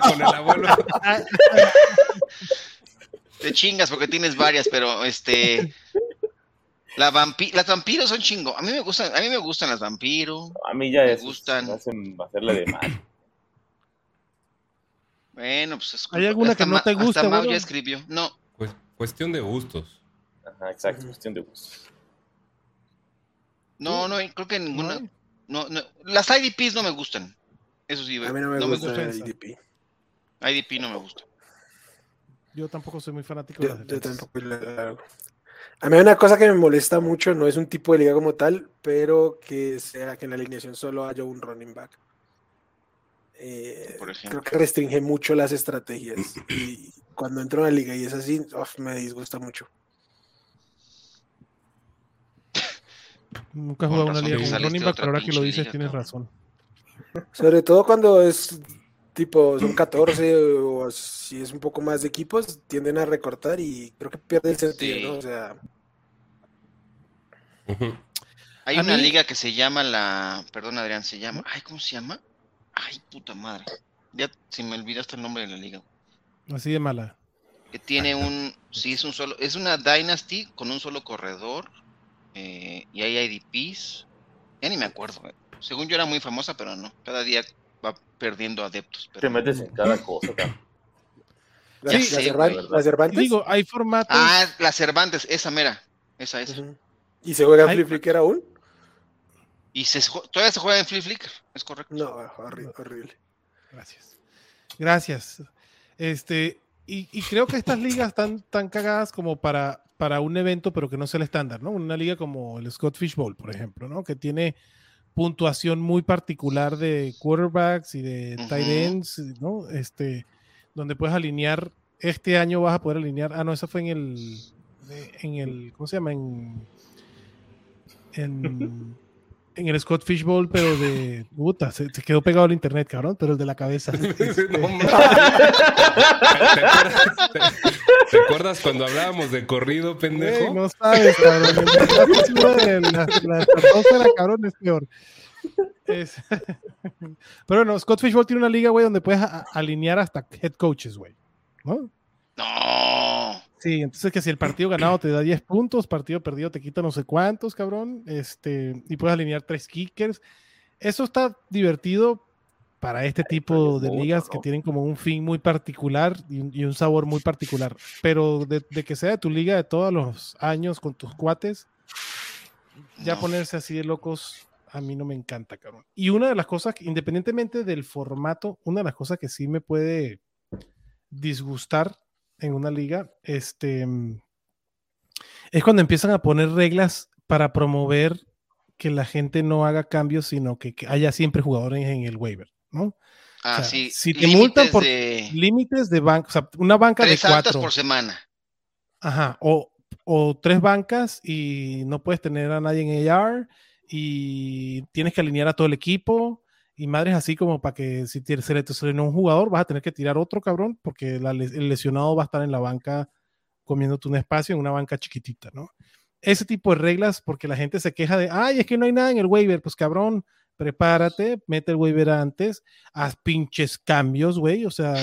Con el abuelo. Te chingas porque tienes varias, pero este. La vampi las vampiros son chingo. A mí me gustan, a mí me gustan las vampiros. A mí ya Me es, gustan. me hacen hacerle de mal. Bueno, pues es ¿Hay alguna hasta que no te guste, Hasta abuelo? ya escribió. No, Pues, cuestión de gustos. Ajá, exacto, cuestión de gusto. No, no, creo que ninguna. No. No. Las IDPs no me gustan. Eso sí, A mí no me no me gusta gusta. IDP. IDP no me gusta. Yo tampoco soy muy fanático de Yo, tampoco la. A mí hay una cosa que me molesta mucho, no es un tipo de liga como tal, pero que sea que en la alineación solo haya un running back. Eh, Por ejemplo. creo que restringe mucho las estrategias. Y cuando entro a una liga y es así, me disgusta mucho. Nunca he jugado una liga con running back, pero ahora que lo dices tienes cabrón. razón. [laughs] Sobre todo cuando es tipo, son 14 o si es un poco más de equipos, tienden a recortar y creo que pierde el sentido, Sí. ¿no? O sea. Hay A una mí- liga que se llama la. Perdón, Adrián, se llama. Ay, ¿cómo se llama? Ay, puta madre. Ya se me olvidó hasta el nombre de la liga. Así de mala. Que tiene un. Sí, es un solo. Es una Dynasty con un solo corredor. Eh, y hay IDPs. Ya ni me acuerdo. güey. Según yo era muy famosa, pero no. Cada día va perdiendo adeptos. Te Pero... metes en cada cosa. [laughs] La, Cervantes. Digo, hay formatos. Ah, la Cervantes, esa mera. Esa es. Ujú. ¿Y se juega en Flip Flicker aún? Y se, todavía se juega en Flip Flicker, es correcto. No, horri- horrible. Gracias. Gracias. Este, y, y creo que estas ligas están tan cagadas como para, para un evento, pero que no sea el estándar, ¿no? Una liga como el Scott Fish Bowl, por ejemplo, ¿no? Que tiene puntuación muy particular de quarterbacks y de tight ends, ¿no? Este, donde puedes alinear, este año vas a poder alinear, ah, no, eso fue en el, en el, ¿cómo se llama? En, en, [laughs] en el Scott Fish Bowl, pero de, puta, se, se quedó pegado al internet, cabrón, pero el de la cabeza. [laughs] Este, No. ¿Te acuerdas, te- te acuerdas cuando hablábamos de corrido, pendejo? No sabes, cabrón. El La, la estratosfera, cabrón, es peor. Es- [laughs] Pero bueno, Scott Fishbowl tiene una liga, güey, donde puedes a- alinear hasta head coaches, güey. ¿No? No. Sí, entonces que si el partido ganado te da 10 puntos, partido perdido te quita no sé cuántos, cabrón. Este, y puedes alinear tres kickers. Eso está divertido para este tipo de ligas que tienen como un fin muy particular y un, y un sabor muy particular. Pero de, de que sea de tu liga de todos los años con tus cuates, ya ponerse así de locos, a mí no me encanta, cabrón. Y una de las cosas, independientemente del formato, una de las cosas que sí me puede disgustar en una liga, este, es cuando empiezan a poner reglas para promover que la gente no haga cambios, sino que, que haya siempre jugadores en el waiver, ¿no? Ah, O sea, sí. si te multan por de Límites de banca, o sea, una banca de tres altas cuatro. por semana. Ajá, o, o tres bancas y no puedes tener a nadie en AR y tienes que alinear a todo el equipo y madres así como para que si te- se le lesionó un jugador vas a tener que tirar otro cabrón porque la el lesionado va a estar en la banca comiéndote un espacio en una banca chiquitita, ¿no? Ese tipo de reglas porque la gente se queja de, ay, es que no hay nada en el waiver, pues cabrón, prepárate, mete el waiver antes, haz pinches cambios, güey, o sea,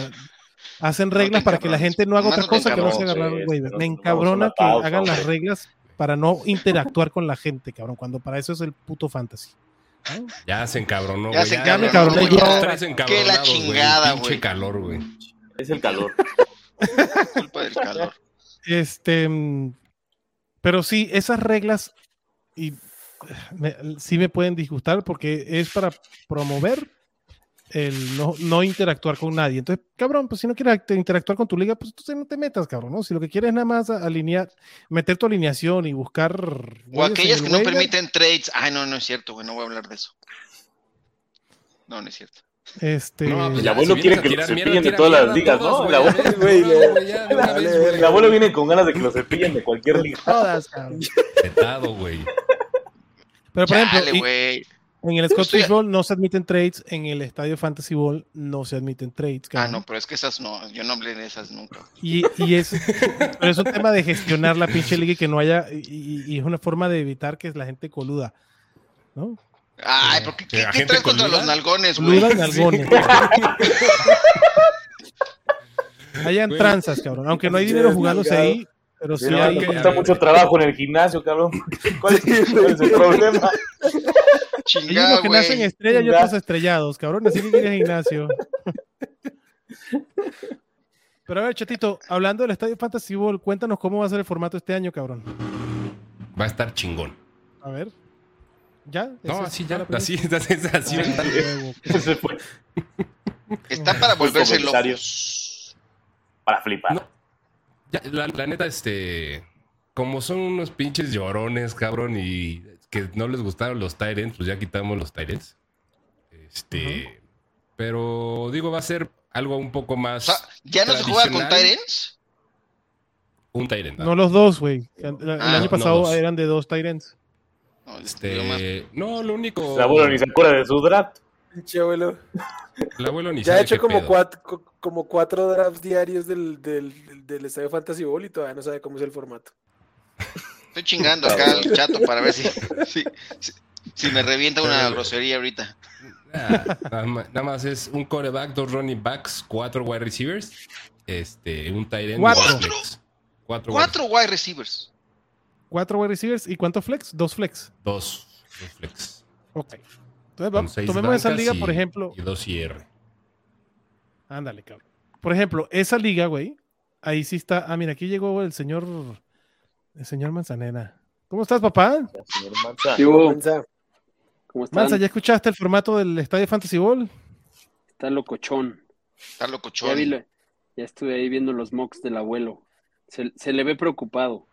hacen No reglas para que la gente no haga otra no cosa que no sea agarrar el waiver. no- Me encabrona que hagan las reglas para no interactuar con la gente, cabrón, cuando para eso es el puto fantasy. ¿No? Ya se encabronó, Ya güey. se Ya me encabronó, encabroné güey, yo. ya. Que la encabronados, güey. chingada, Pinche calor, güey. Es el calor. [laughs] Culpa del calor. Este, pero sí, esas reglas y me- sí me pueden disgustar porque es para promover el no, no interactuar con nadie. Entonces, cabrón, pues si no quieres act- interactuar con tu liga, pues entonces no te metas, cabrón, ¿no? Si lo que quieres es nada más alinear, meter tu alineación y buscar... O aquellas el que no permiten trades. Ay, no, no es cierto, güey. No voy a hablar de eso. No, no es cierto. Este, No, pues El ya, abuelo si quiere que lo [laughs] cepillen de todas las ligas, ¿no? El abuelo, Güey, el viene con ganas de que lo cepillen de cualquier liga. todas, cabrón. Vetado, güey. Pero por ejemplo, Chale, y- güey. En el Scott Estoy- Fish Bowl no se admiten trades, en el Estadio Fantasy Bowl no se admiten trades. Ah, cabrón. no, pero es que esas no. Yo no hablé de esas nunca. Y, y es, pero es un tema de gestionar la pinche liga y que no haya, y, y- es una forma de evitar que la gente coluda, ¿no? Ay, ¿por qué, ¿Que qué, la qué gente traes contra coluda? los nalgones, güey? Coluda [laughs] en algones. Hayan tranzas, cabrón. Aunque no hay dinero jugándose ahí, pero sí hay. que- Cuesta mucho trabajo en el gimnasio, cabrón. ¿Cuál es, [laughs] cuál es el problema? Hay Chingada, unos que nacen estrellas y Chingada. otros estrellados, cabrón. Así que quieres gimnasio. [laughs] Pero a ver, Chatito, hablando del Estadio Fantasy Bowl, cuéntanos cómo va a ser el formato este año, cabrón. Va a estar chingón. A ver. ¿Ya? No, ¿Esa es así ya, [laughs] así, así, así va a estar. Ah, fue Está para volverse locos. para flipar. No. Ya, la, la neta, este. Como son unos pinches llorones, cabrón, y que no les gustaron los Tyrants, pues ya quitamos los Tyrants. Este. Pero digo, va a ser algo un poco O más. sea, ¿ya no se juega con. Tyrants? un Tyrant. No los dos, güey. El, el Ah, año no pasado eran de dos Tyrants. No, más- Este. No, lo único. El abuelo ni se acuerda de su draft. Pinche abuelo. El abuelo ni Ya he sabe hecho qué como pedo. cuatro, co- como cuatro drafts diarios del, del, del, del Estadio Fantasy Bowl y todavía no sabe cómo es el formato. Estoy chingando acá al chato para ver si, si, si, si me revienta una grosería ahorita. Ah, nada, más, nada más es un coreback, dos running backs, cuatro wide receivers, este, un tight end, Cuatro. y dos flex. Cuatro, wide- Cuatro wide receivers. Cuatro wide receivers y cuántos flex? Dos flex. dos, dos flex. Ok. Entonces, vamos, tomemos esa liga, y- por ejemplo. Y dos IR. Ándale, cabrón. Por ejemplo, esa liga, güey. Ahí sí está. Ah, mira, aquí llegó el señor. El señor Manzanera. ¿Cómo estás, papá? Ya, señor Manza. ¿Qué hubo? Mensa. ¿Cómo están? Manza, ¿ya escuchaste el formato del Estadio Fantasy Ball? Está locochón. Está Ya, locochón. vi la- ya estuve ahí viendo los mocks del abuelo. Se, se le ve preocupado.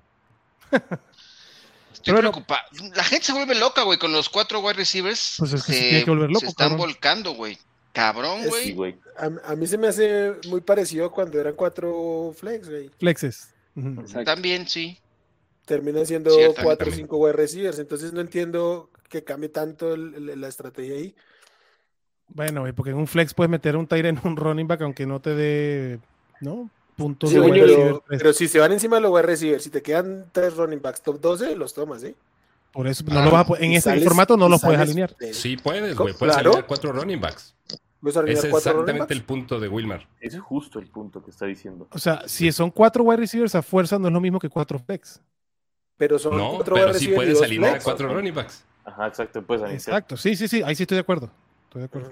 [laughs] Estoy Pero preocupado. La gente se vuelve loca, güey, con los cuatro wide receivers. Pues es que se se, tiene que volver loco, se están cabrón. volcando, güey. Cabrón, Es- güey. Sí, güey. A, a mí se me hace muy parecido cuando eran cuatro flex, güey. Flexes. También, sí. Terminan siendo cuatro o cinco wide receivers. Entonces no entiendo que cambie tanto el- el- la estrategia ahí. Bueno, güey, porque en un flex puedes meter un tire en un running back aunque no te dé, ¿no? Puntos Sí, de wide pero, si se van encima de los wide receivers, si te quedan tres running backs top 12, los tomas, ¿eh? Por eso no Ah, lo vas a en este sales- formato no los puedes alinear. de- Sí, puedes, güey. Puedes Claro. alinear cuatro running backs. ¿Puedes alinear Ese es cuatro exactamente el punto de Wilmar. Es justo el punto que está diciendo. O sea, si son cuatro wide receivers a fuerza, no es lo mismo que cuatro flex. Pero son No, cuatro pero wide sí puedes alinear flex. cuatro running backs. Ajá, exacto. Puedes analizar. Exacto, sí, sí, sí, ahí sí estoy de acuerdo. Estoy de acuerdo.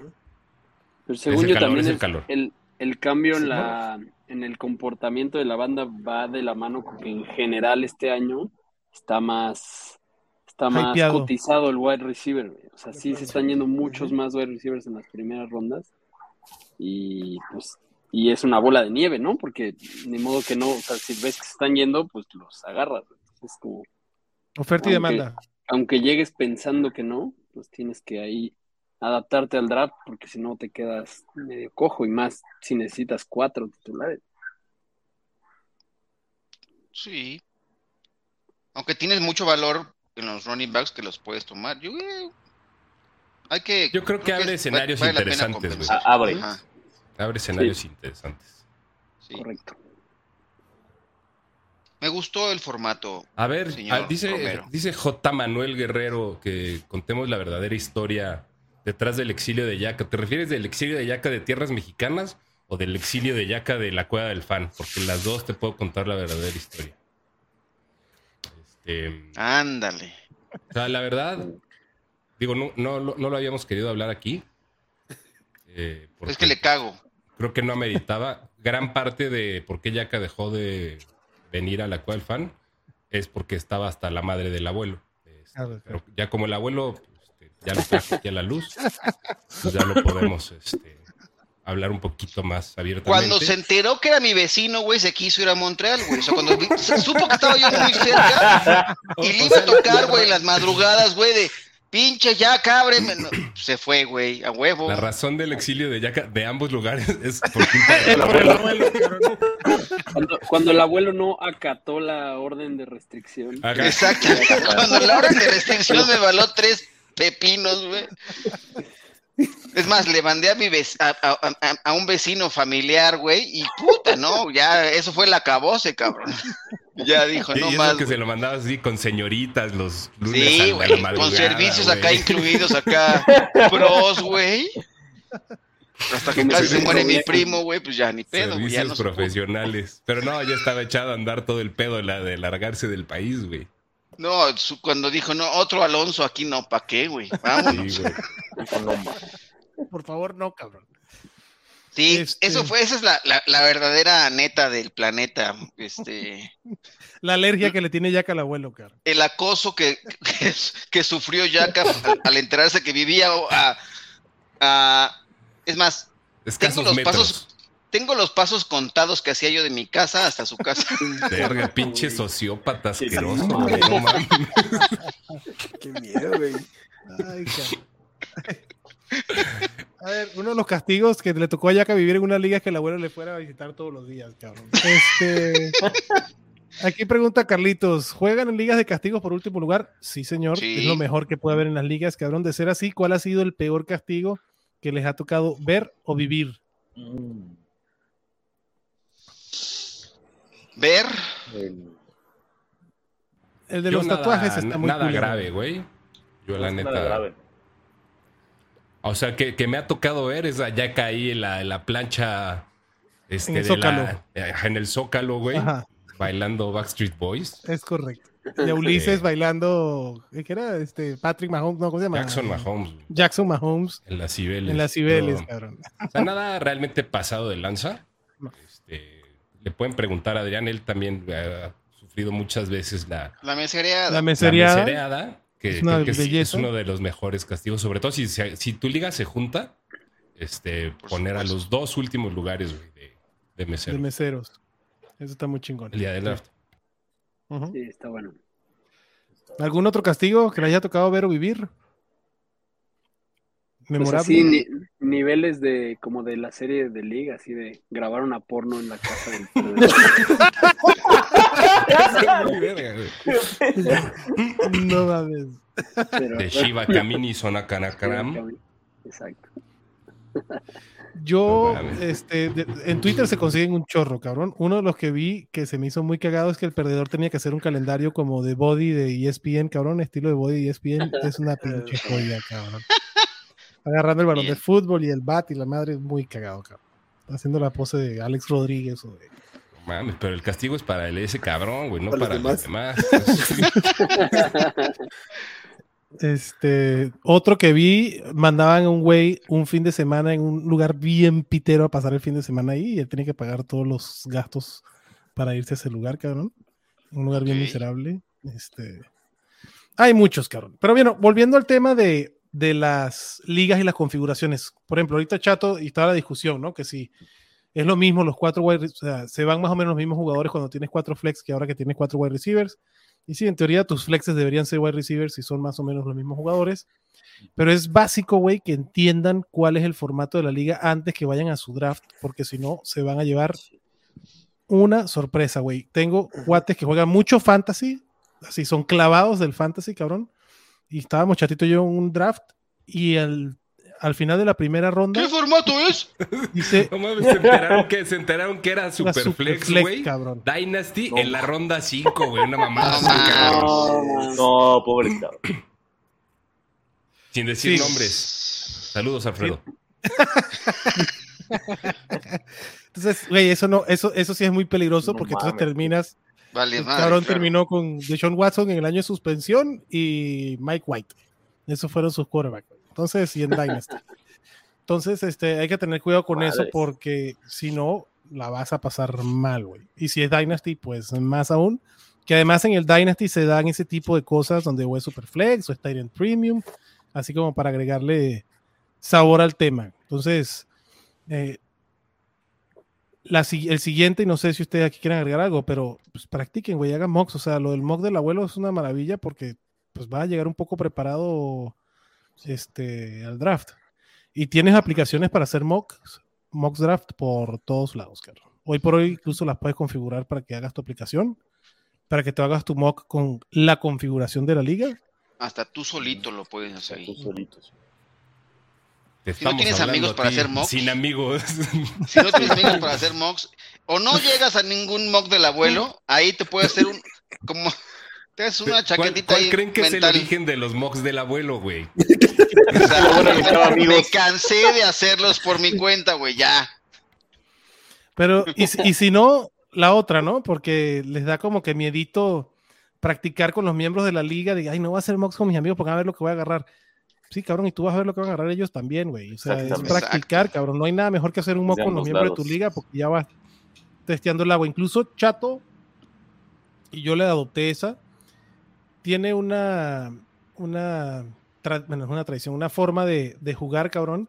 Pero según el yo calor, también es el el, calor. el, el cambio en la en el comportamiento de la banda va de la mano con que en general este año está más está más Hypeado. cotizado el wide receiver. O sea, sí se están yendo muchos más wide receivers en las primeras rondas y pues y es una bola de nieve, ¿no? Porque ni modo que no, o sea, si ves que se están yendo, pues los agarras. güey. Es como Oferta y Aunque- demanda. aunque llegues pensando que no, pues tienes que ahí adaptarte al draft porque si no te quedas medio cojo y más si necesitas cuatro titulares. Sí. Aunque tienes mucho valor en los running backs que los puedes tomar. Yo, eh, hay que. Yo creo que abre escenarios vale interesantes. Ah, abre. Ajá, Abre escenarios interesantes. sí. Correcto. Me gustó el formato. A ver, Señor ah, dice, Romero. dice J. Manuel Guerrero que contemos la verdadera historia detrás del exilio de Yaca. ¿Te refieres del exilio de Yaca de tierras mexicanas o del exilio de Yaca de la cueva del fan? Porque las dos te puedo contar la verdadera historia. Este, Ándale. o sea, la verdad, digo, no, no, lo- no lo habíamos querido hablar aquí. eh, Es que le cago. creo que no ameritaba. Gran parte de por qué Yaca dejó de venir a la cueva del fan es porque estaba hasta la madre del abuelo. Este, pero ya como el abuelo ya lo trajo aquí a la luz, pues ya lo podemos este, hablar un poquito más abiertamente. Cuando se enteró que era mi vecino, güey, se quiso ir a Montreal, güey. O sea, cuando vi- se supo que estaba yo muy cerca [laughs] y le iba a tocar, güey, en las madrugadas, güey, de pinche ya, cábreme. No, se fue, güey, a huevo. La razón del exilio de Yaca de ambos lugares [laughs] es por culpa del [laughs] abuelo. Cuando, cuando el abuelo no acató la orden de restricción. Exacto. Cuando la hora de restricción me való tres pepinos, güey. Es más, le mandé a mi a, a- a- a un vecino familiar, güey, y puta, no, ya eso fue el acabose, cabrón. Ya dijo, Y no eso más. que se lo mandaba así con señoritas los lunes Sí, la- la güey, con servicios acá incluidos, acá [laughs] pros, güey. Hasta que casi se servicios muere mi primo, güey, pues ya ni pedo, güey, ya Servicios no profesionales. Pero no, ya estaba echado a andar todo el pedo la de largarse del país, güey. No, su- cuando dijo, no, otro Alonso aquí no, ¿pa' qué, güey? Vámonos. Sí, güey. Dijo, no, ma. Por favor, no, cabrón. Sí, Este- eso fue, esa es la, la, la verdadera neta del planeta. Este, [laughs] La alergia que le tiene Jack al abuelo, cabrón. el acoso que, que, que sufrió Yaka al, al enterarse que vivía a, a- es más, Escasos los metros. pasos- tengo los pasos contados que hacía yo de mi casa hasta su casa. [laughs] Verga, pinche sociópata asqueroso. Qué miedo, güey. Ay. [laughs] A ver, uno de los castigos que le tocó a Yaka vivir en una liga es que el abuelo le fuera a visitar todos los días, cabrón. Este. Aquí pregunta Carlitos: ¿juegan en ligas de castigos por último lugar? Sí, señor. Sí. Es lo mejor que puede haber en las ligas, cabrón. De ser así, ¿cuál ha sido el peor castigo que les ha tocado ver o vivir? Mm. Ver, El- El de Yo los nada- tatuajes está muy Nada grave, güey. Yo, la es nada neta. grave. O sea, que, que me ha tocado ver es allá caí en la, en la plancha. Este, En el de la- Zócalo. eh, en el Zócalo, güey. Ajá, Bailando Backstreet Boys. es correcto. de Ulises bailando, ¿qué era? Este, Patrick Mahomes, no, ¿cómo se llama? Jackson Mahomes. Jackson Mahomes En las Cibeles. en las Cibeles, No, cabrón. o sea, nada realmente pasado de lanza. Le pueden preguntar a Adrián, él también ha sufrido muchas veces la, La mesereada. La la mesereada. mesereada, que, una que es, belleza. es uno de los mejores castigos, sobre todo si, si tu liga se junta, este, Por poner a los dos últimos lugares güey, de, de de mesero. meseros. Eso está muy chingón. el día del. Sí, está bueno. ¿Algún otro castigo que le haya tocado ver o vivir? Pues Memorable. así, ni- niveles de como de la serie de liga, así de grabar una porno en la casa del [laughs] no mames. Pero- De Shiva Kamini Sonakanakaram. Exacto. Yo, este, de- en Twitter se consiguen un chorro, cabrón. Uno de los que vi que se me hizo muy cagado es que el perdedor tenía que hacer un calendario como de body de ESPN, cabrón. Estilo de body de ESPN [laughs] es una pinche joya, cabrón. Agarrando el balón Bien. de fútbol y el bat y la madre es muy cagado, cabrón. Haciendo la pose de Alex Rodríguez o de No Mames, pero el castigo es para el, ese cabrón, güey, no Para para, los los demás. [laughs] [laughs] Este, otro que vi, mandaban a un güey un fin de semana en un lugar bien pitero a pasar el fin de semana ahí y él tenía que pagar todos los gastos para irse a ese lugar, cabrón. Un lugar bien miserable. Este, hay muchos, cabrón. Pero bueno, volviendo al tema de, de las ligas y las configuraciones. Por ejemplo, ahorita Chato y estaba la discusión, ¿no? Que si es lo mismo los cuatro wide, o sea, se van más o menos los mismos jugadores cuando tienes cuatro flex que ahora que tienes cuatro wide receivers. Y sí, en teoría tus flexes deberían ser wide receivers si son más o menos los mismos jugadores. Pero es básico, güey, que entiendan cuál es el formato de la liga antes que vayan a su draft, porque si no, se van a llevar una sorpresa, güey. Tengo cuates que juegan mucho fantasy, así son clavados del fantasy, cabrón. Y estábamos chatito y yo en un draft y al, al final de la primera ronda ¿Qué formato es? [laughs] dice No mames, se enteraron que, se enteraron que era Superflex, güey. cabrón. Dynasty No. en la ronda 5, güey, una mamada. No. No, pobre cabrón. [clears throat] Sin decir Sí. nombres. Saludos, Alfredo. [laughs] Entonces, güey, eso no, eso, eso sí es muy peligroso No porque entonces mames. terminas Vale, El madre, cabrón claro. terminó con Deshaun Watson en el año de suspensión y Mike White. Esos fueron sus quarterbacks. Entonces, y en [laughs] Dynasty. Entonces, este, hay que tener cuidado con eso Madres. porque si no, la vas a pasar mal, güey. Y si es Dynasty, pues más aún. Que además en el Dynasty se dan ese tipo de cosas donde o es Superflex o es Tyrant Premium, así como para agregarle sabor al tema. Entonces, eh, la el siguiente, y no sé si ustedes aquí quieren agregar algo, pero pues, practiquen, güey, hagan mocks. O sea, lo del mock del abuelo es una maravilla porque pues va a llegar un poco preparado este, al draft. Y tienes aplicaciones para hacer mocks, mocks draft por todos lados, cabrón. Hoy por hoy incluso las puedes configurar para que hagas tu aplicación, para que te hagas tu mock con la configuración de la liga. Hasta tú solito lo puedes hacer Tú ahí. solitos. Te [laughs] Si no tienes amigos para hacer mocks. Sin amigos. Si no tienes amigos para hacer mocks, o no [laughs] llegas a ningún mock del abuelo, ahí te puede hacer un, como, te haces una ¿Cuál, chaquetita cuál ahí creen que es mental. el origen de los mocks del abuelo, güey? [laughs] O sea, Bueno, que estaba me cansé de hacerlos por mi cuenta, güey, ya. Pero, y, si- y si no, la otra, ¿no? Porque les da como que miedito practicar con los miembros de la liga, de, ay, no voy a hacer mocks con mis amigos porque van a ver lo que voy a agarrar. Sí, cabrón, y tú vas a ver lo que van a agarrar ellos también, güey. O sea, es practicar, cabrón. No hay nada mejor que hacer un mock con los miembros de tu liga porque ya vas testeando el agua. Incluso Chato, y yo le adopté esa, tiene una, una, bueno, es una tradición, una forma de, de jugar, cabrón,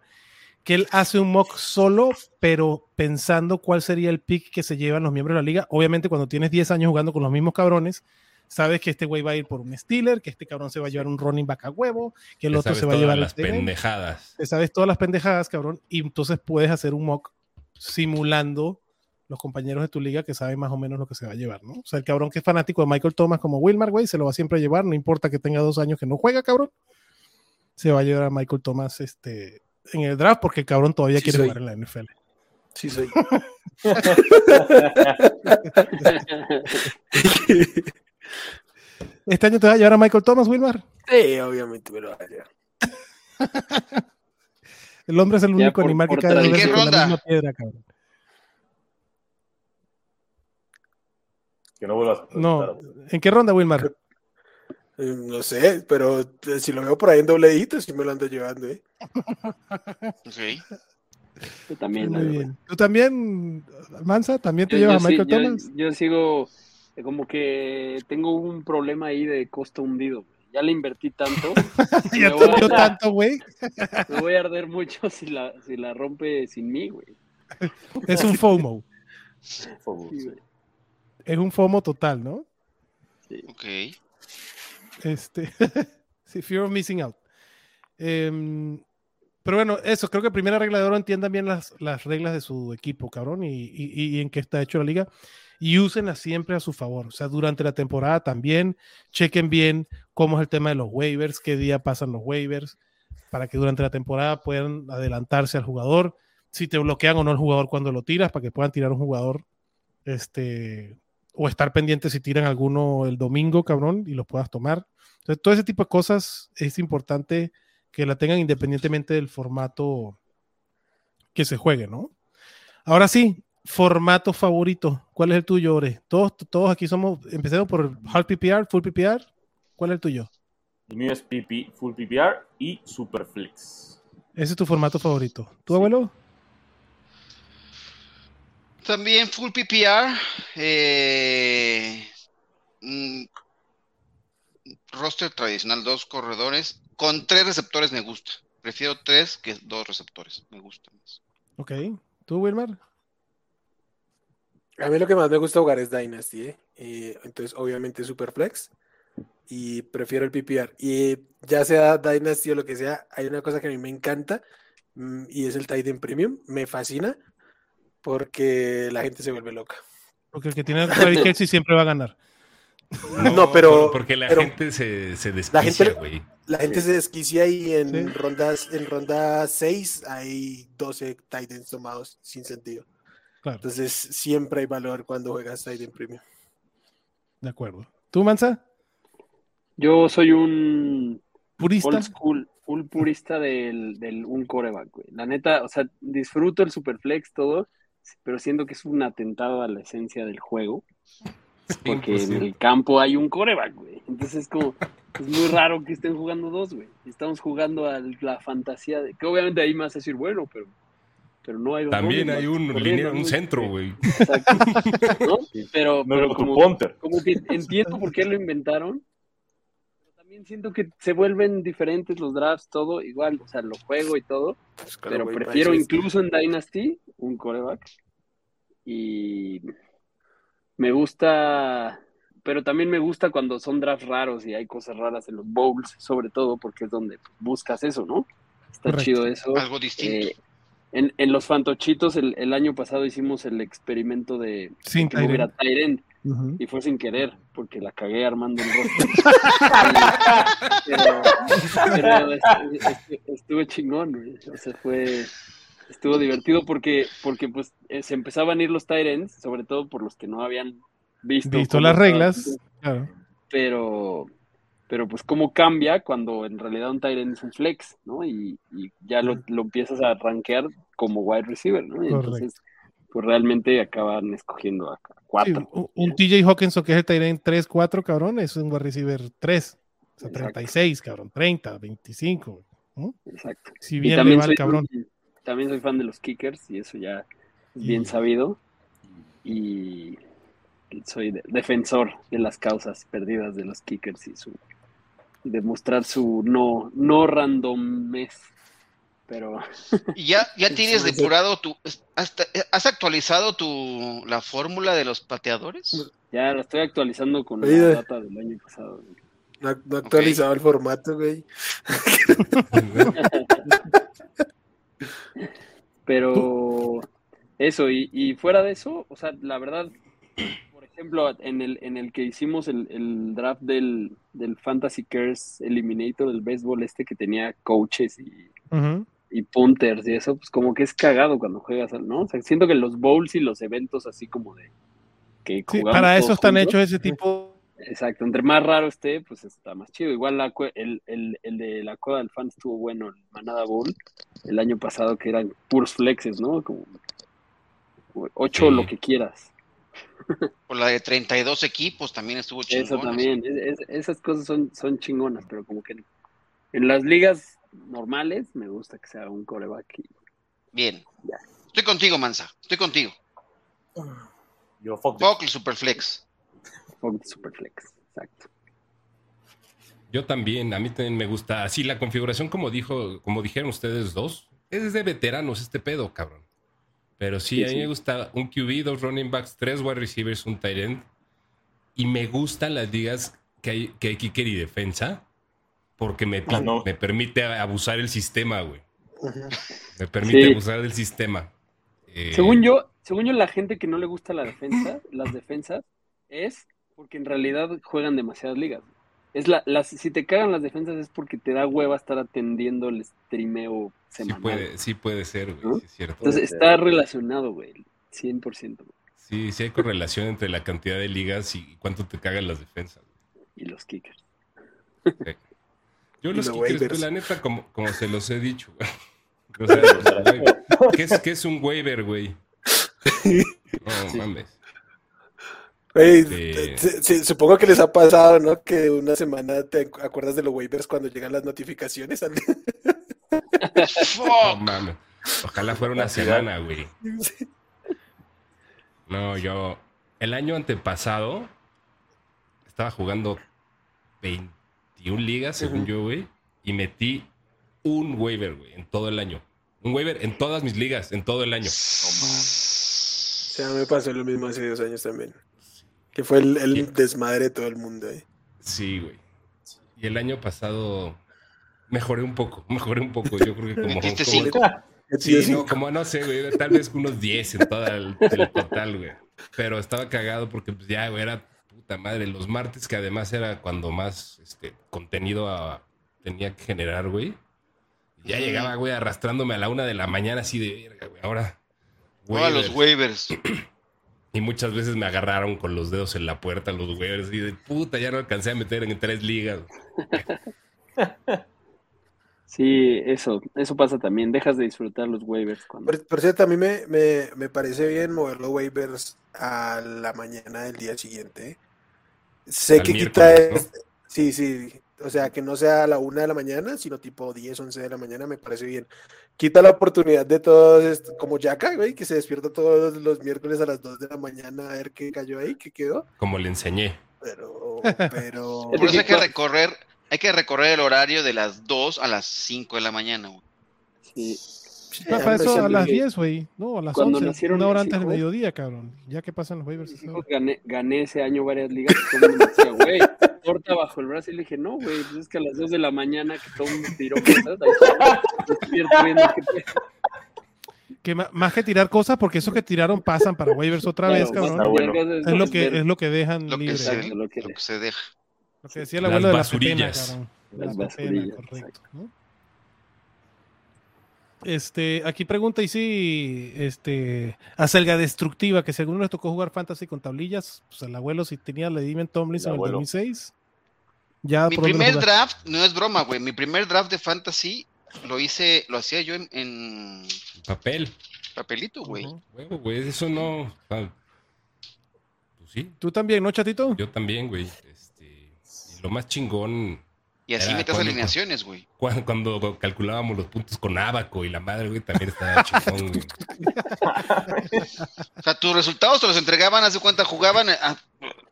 que él hace un mock solo, pero pensando cuál sería el pick que se llevan los miembros de la liga. Obviamente, cuando tienes 10 años jugando con los mismos cabrones, sabes que este güey va a ir por un Steeler, que este cabrón se va a llevar un running back a huevo, que el Te otro se va a llevar las pendejadas. Te sabes todas las pendejadas, cabrón, y entonces puedes hacer un mock simulando los compañeros de tu liga que saben más o menos lo que se va a llevar, ¿no? O sea, el cabrón que es fanático de Michael Thomas como Wilmar, güey, se lo va siempre a llevar, no importa que tenga dos años que no juega, cabrón, se va a llevar a Michael Thomas este, en el draft porque el cabrón todavía Sí quiere soy. jugar en la NFL. Sí, soy. [laughs] [laughs] [laughs] ¿Este año te va a llevar a Michael Thomas, Wilmar? Sí, obviamente me lo va a llevar. [laughs] El hombre es el único por- animal que por cae tradición. veces con la ¿Qué misma piedra, cabrón. Que no vuelvas a No. ¿en qué ronda, Wilmar? Eh, No sé, pero eh, si lo veo por ahí en doble dígito, sí me lo ando llevando, ¿eh? [laughs] Ok. Yo también. Muy güey. bien. ¿Tú también, Mansa? ¿También te Yo, llevas yo a sí- Michael Thomas? yo sigo como que tengo un problema ahí de costo hundido. güey. Ya le invertí tanto. ya te dio tanto, güey. Me voy a arder mucho si la, si la rompe sin mí, güey. Es un FOMO. Sí. Es un FOMO total, ¿no? Ok. Este, [laughs] sí, fear of missing out. Em, pero bueno, eso, creo que primera regla de oro entiendan bien las, las reglas de su equipo, cabrón, y, y- y en qué está hecho la liga, y úsenlas siempre a su favor. O sea, durante la temporada también, chequen bien cómo es el tema de los waivers, qué día pasan los waivers, para que durante la temporada puedan adelantarse al jugador, si te bloquean o no el jugador cuando lo tiras, para que puedan tirar un jugador, este, o estar pendiente si tiran alguno el domingo, cabrón, y los puedas tomar. Entonces, todo ese tipo de cosas es importante que la tengan independientemente del formato que se juegue, ¿no? Ahora sí, formato favorito. ¿Cuál es el tuyo, Ore? Todos, todos aquí somos, empecemos por Hard PPR, Full PPR. ¿Cuál es el tuyo? El mío es PP, Full PPR y Superflex. Ese es tu formato favorito. ¿Tu Sí. abuelo? También full PPR. eh, mm, roster tradicional, dos corredores. Con tres receptores me gusta. Prefiero tres que dos receptores. Me gusta más. Ok. ¿Tú, Wilmar? A mí lo que más me gusta jugar es Dynasty, ¿eh? Eh, entonces, obviamente, Superflex. Y prefiero el PPR. Y ya sea Dynasty o lo que sea, hay una cosa que a mí me encanta mm, y es el Titan Premium. Me fascina porque la gente se vuelve loca. Porque el que tiene a Travis Kelce siempre va a ganar. No, pero- Porque la pero- gente se, desquicia, güey. La gente se desquicia y en Sí. rondas, en ronda 6 hay 12 Titans tomados sin sentido. Claro, Entonces siempre hay valor cuando juegas Titan Premium. de acuerdo. ¿Tú, Mansa? Yo soy un ¿Purista? old school, full purista del, del un coreback, güey. La neta, o sea, disfruto el superflex, todo, pero siento que es un atentado a la esencia del juego, porque pues en sí. el campo hay un coreback, güey. Entonces es como, es muy raro que estén jugando dos, güey. Estamos jugando a la fantasía de, que obviamente ahí más decir, bueno, pero, pero no hay dos También hay un línea, un centro, güey. Exacto. [laughs] ¿No? Pero, No pero como, punter. como que entiendo por qué lo inventaron. Pero también siento que se vuelven diferentes los drafts, todo igual, o sea, lo juego y todo. Pues, claro, Pero prefiero incluso en Dynasty un coreback. Y me gusta, pero también me gusta cuando son drafts raros y hay cosas raras en los bowls, sobre todo porque es donde buscas eso, ¿no? Está Correcto. chido eso. Algo distinto. Eh, en, en los fantochitos el, el año pasado hicimos el experimento de Sin que hubiera Ujú. y fue sin querer porque la cagué armando el roster. [laughs] pero pero est- est- estuvo chingón, güey. O sea, fue estuvo divertido porque porque pues eh, se empezaban a ir los ends, sobre todo por los que no habían visto Visto las reglas. Claro. pero pero pues cómo cambia cuando en realidad un tight end es un flex, ¿no? Y, y ya lo, lo empiezas a rankear como wide receiver, ¿no? Y entonces pues realmente acaban escogiendo a a Sí, cuatro. un, un TJ Hawkinson que es el Tyrant 3, 4, cabrón, es un wide receiver 3. O sea, Exacto. 36, cabrón, 30, 25. ¿no? Exacto. Si Y bien le también va el soy, cabrón. también soy fan de los kickers y eso ya es Y- bien sabido. Y soy de- defensor de las causas perdidas de los kickers y su demostrar su no no randomness. Pero ¿Y ya, ya [laughs] tienes depurado tu... has, has actualizado tu la fórmula de los pateadores? ya lo estoy actualizando con la Oye. data del año pasado. No, no ha actualizado el formato, güey. [laughs] Pero [laughs] eso, y, y fuera de eso, o sea, la verdad, ejemplo, en el, en el que hicimos el, el draft del, del Fantasy Curse Eliminator del béisbol este que tenía coaches y, y punters y eso, pues como que es cagado cuando juegas, ¿no? O sea, siento que los bowls y los eventos así como de que Sí, jugamos para eso están juntos, hechos ese tipo. Exacto, entre más raro esté, pues está más chido. Igual la, el, el, el de la Coda del Fan estuvo bueno, el Manada Bowl, el año pasado, que eran puros flexes, ¿no? Como ocho Sí. lo que quieras. O la de 32 equipos también estuvo chingón. Eso también, es- es- esas cosas son, son chingonas, pero como que en las ligas normales me gusta que sea un coreback. y- Bien. Ya. Estoy contigo, Mansa. Estoy contigo. Yo, fuck. Fuck el Superflex. Fuck the Superflex, exacto. Yo también, a mí también me gusta. Así la configuración, como dijo, como dijeron ustedes dos, es de veteranos este pedo, cabrón. Pero sí, Sí, a mí sí. me gusta un QB, dos running backs, tres wide receivers, un tight end. Y me gustan las ligas que hay, que hay kicker y defensa, porque me, Ah, no. me permite abusar el sistema, güey. Me permite Sí. abusar del sistema. Eh, Según yo, según yo, la gente que no le gusta la defensa, las defensas, es porque en realidad juegan demasiadas ligas. Es la, las, si te cagan las defensas es porque te da hueva estar atendiendo el streameo Sí semanal. puede, sí puede ser, güey, ¿No? sí es cierto. Entonces está relacionado, güey, 100%. güey. Sí, sí hay correlación entre la cantidad de ligas y cuánto te cagan las defensas. Y los kickers. Yo Y los los kickers, pues, la neta, como, como se los he dicho, güey. [laughs] O sea, ¿qué, es, qué es un waiver, güey? [laughs] No mames. Sí. supongo que les ha pasado, ¿no? Que una semana te acuerdas de los waivers cuando llegan las notificaciones. al- No Fuck. mames. Ojalá fuera una semana, güey. No, yo. El año antepasado estaba jugando 21 ligas, según yo, güey. Y metí un waiver, güey, en todo el año. Un waiver en todas mis ligas, en todo el año. O sea, me pasó lo mismo hace dos años también. Que fue el, desmadre de todo el mundo. ¿eh? Sí, güey. Y el año pasado mejoré un poco, [laughs] mejoré un poco. Yo creo que como. Metiste como- cinco. Sí, no, como no sé, güey, tal vez unos 10 en todo el, el total, güey. Pero estaba cagado porque pues ya, güey, era puta madre. Los martes, que además era cuando más este, contenido a- tenía que generar, güey. Ya llegaba, güey, arrastrándome a la una de la mañana así de verga, güey. Ahora. Todos los waivers. [clears throat] Y muchas veces me agarraron con los dedos en la puerta los waivers y de puta, ya no alcancé a meter en tres ligas. [laughs] Sí, eso, eso pasa también. Dejas de disfrutar los waivers cuando. Por, por cierto, a mí me, me, me parece bien mover los waivers a la mañana del día siguiente. Sé Al que quita... miércoles, es- Sí, sí. O sea, que no sea a la una de la mañana, sino tipo 10, 11 de la mañana, me parece bien. Quita la oportunidad de todos, est- como Yaka, güey, que se despierta todos los miércoles a las 2 de la mañana a ver qué cayó ahí, qué quedó. Como le enseñé. Pero, [laughs] pero... Por eso hay que que- recorrer, hay que recorrer el horario de las 2 a las 5 de la mañana, güey. Sí. Sí, Para eso a las 10, güey. No, a las Cuando 11. nacieron Una hora antes del mediodía, cabrón. Ya que pasan los waivers. Gané, gané ese año varias ligas. y Todo el mundo decía, güey, torta bajo el brazo. Y le dije, no, güey, pues es que a las 2 de la mañana que todo el mundo tiró cosas, despierto viendo. Que más que tirar cosas, porque esos que tiraron pasan para waivers otra vez, Claro, cabrón. bueno. Es lo que, es lo que dejan Lo que, libre. se, lo que- lo que se deja. Lo que decía el abuelo de basurillas. pepena. Las pepena, basurillas, correcto. ¿no? Este, aquí pregunta y si este Acelga Destructiva, que según nos tocó jugar fantasy con tablillas, pues el abuelo si tenía la Demon Tomlinson en el abuelo. 2006. Ya Mi ¿por dónde lo primer draft, no es broma, güey. Mi primer draft de fantasy lo hice, lo hacía yo en, en Papel. papelito, güey. Huevo, güey, eso no. ah, Pues sí, ¿Tú también, no, chatito? yo también, güey. Este, y lo más chingón, Y así metías alineaciones, güey. cuando, cuando calculábamos los puntos con abaco y la madre, güey, también estaba [laughs] chingón, güey. O sea, tus resultados te los entregaban, haz de cuenta, jugaban a,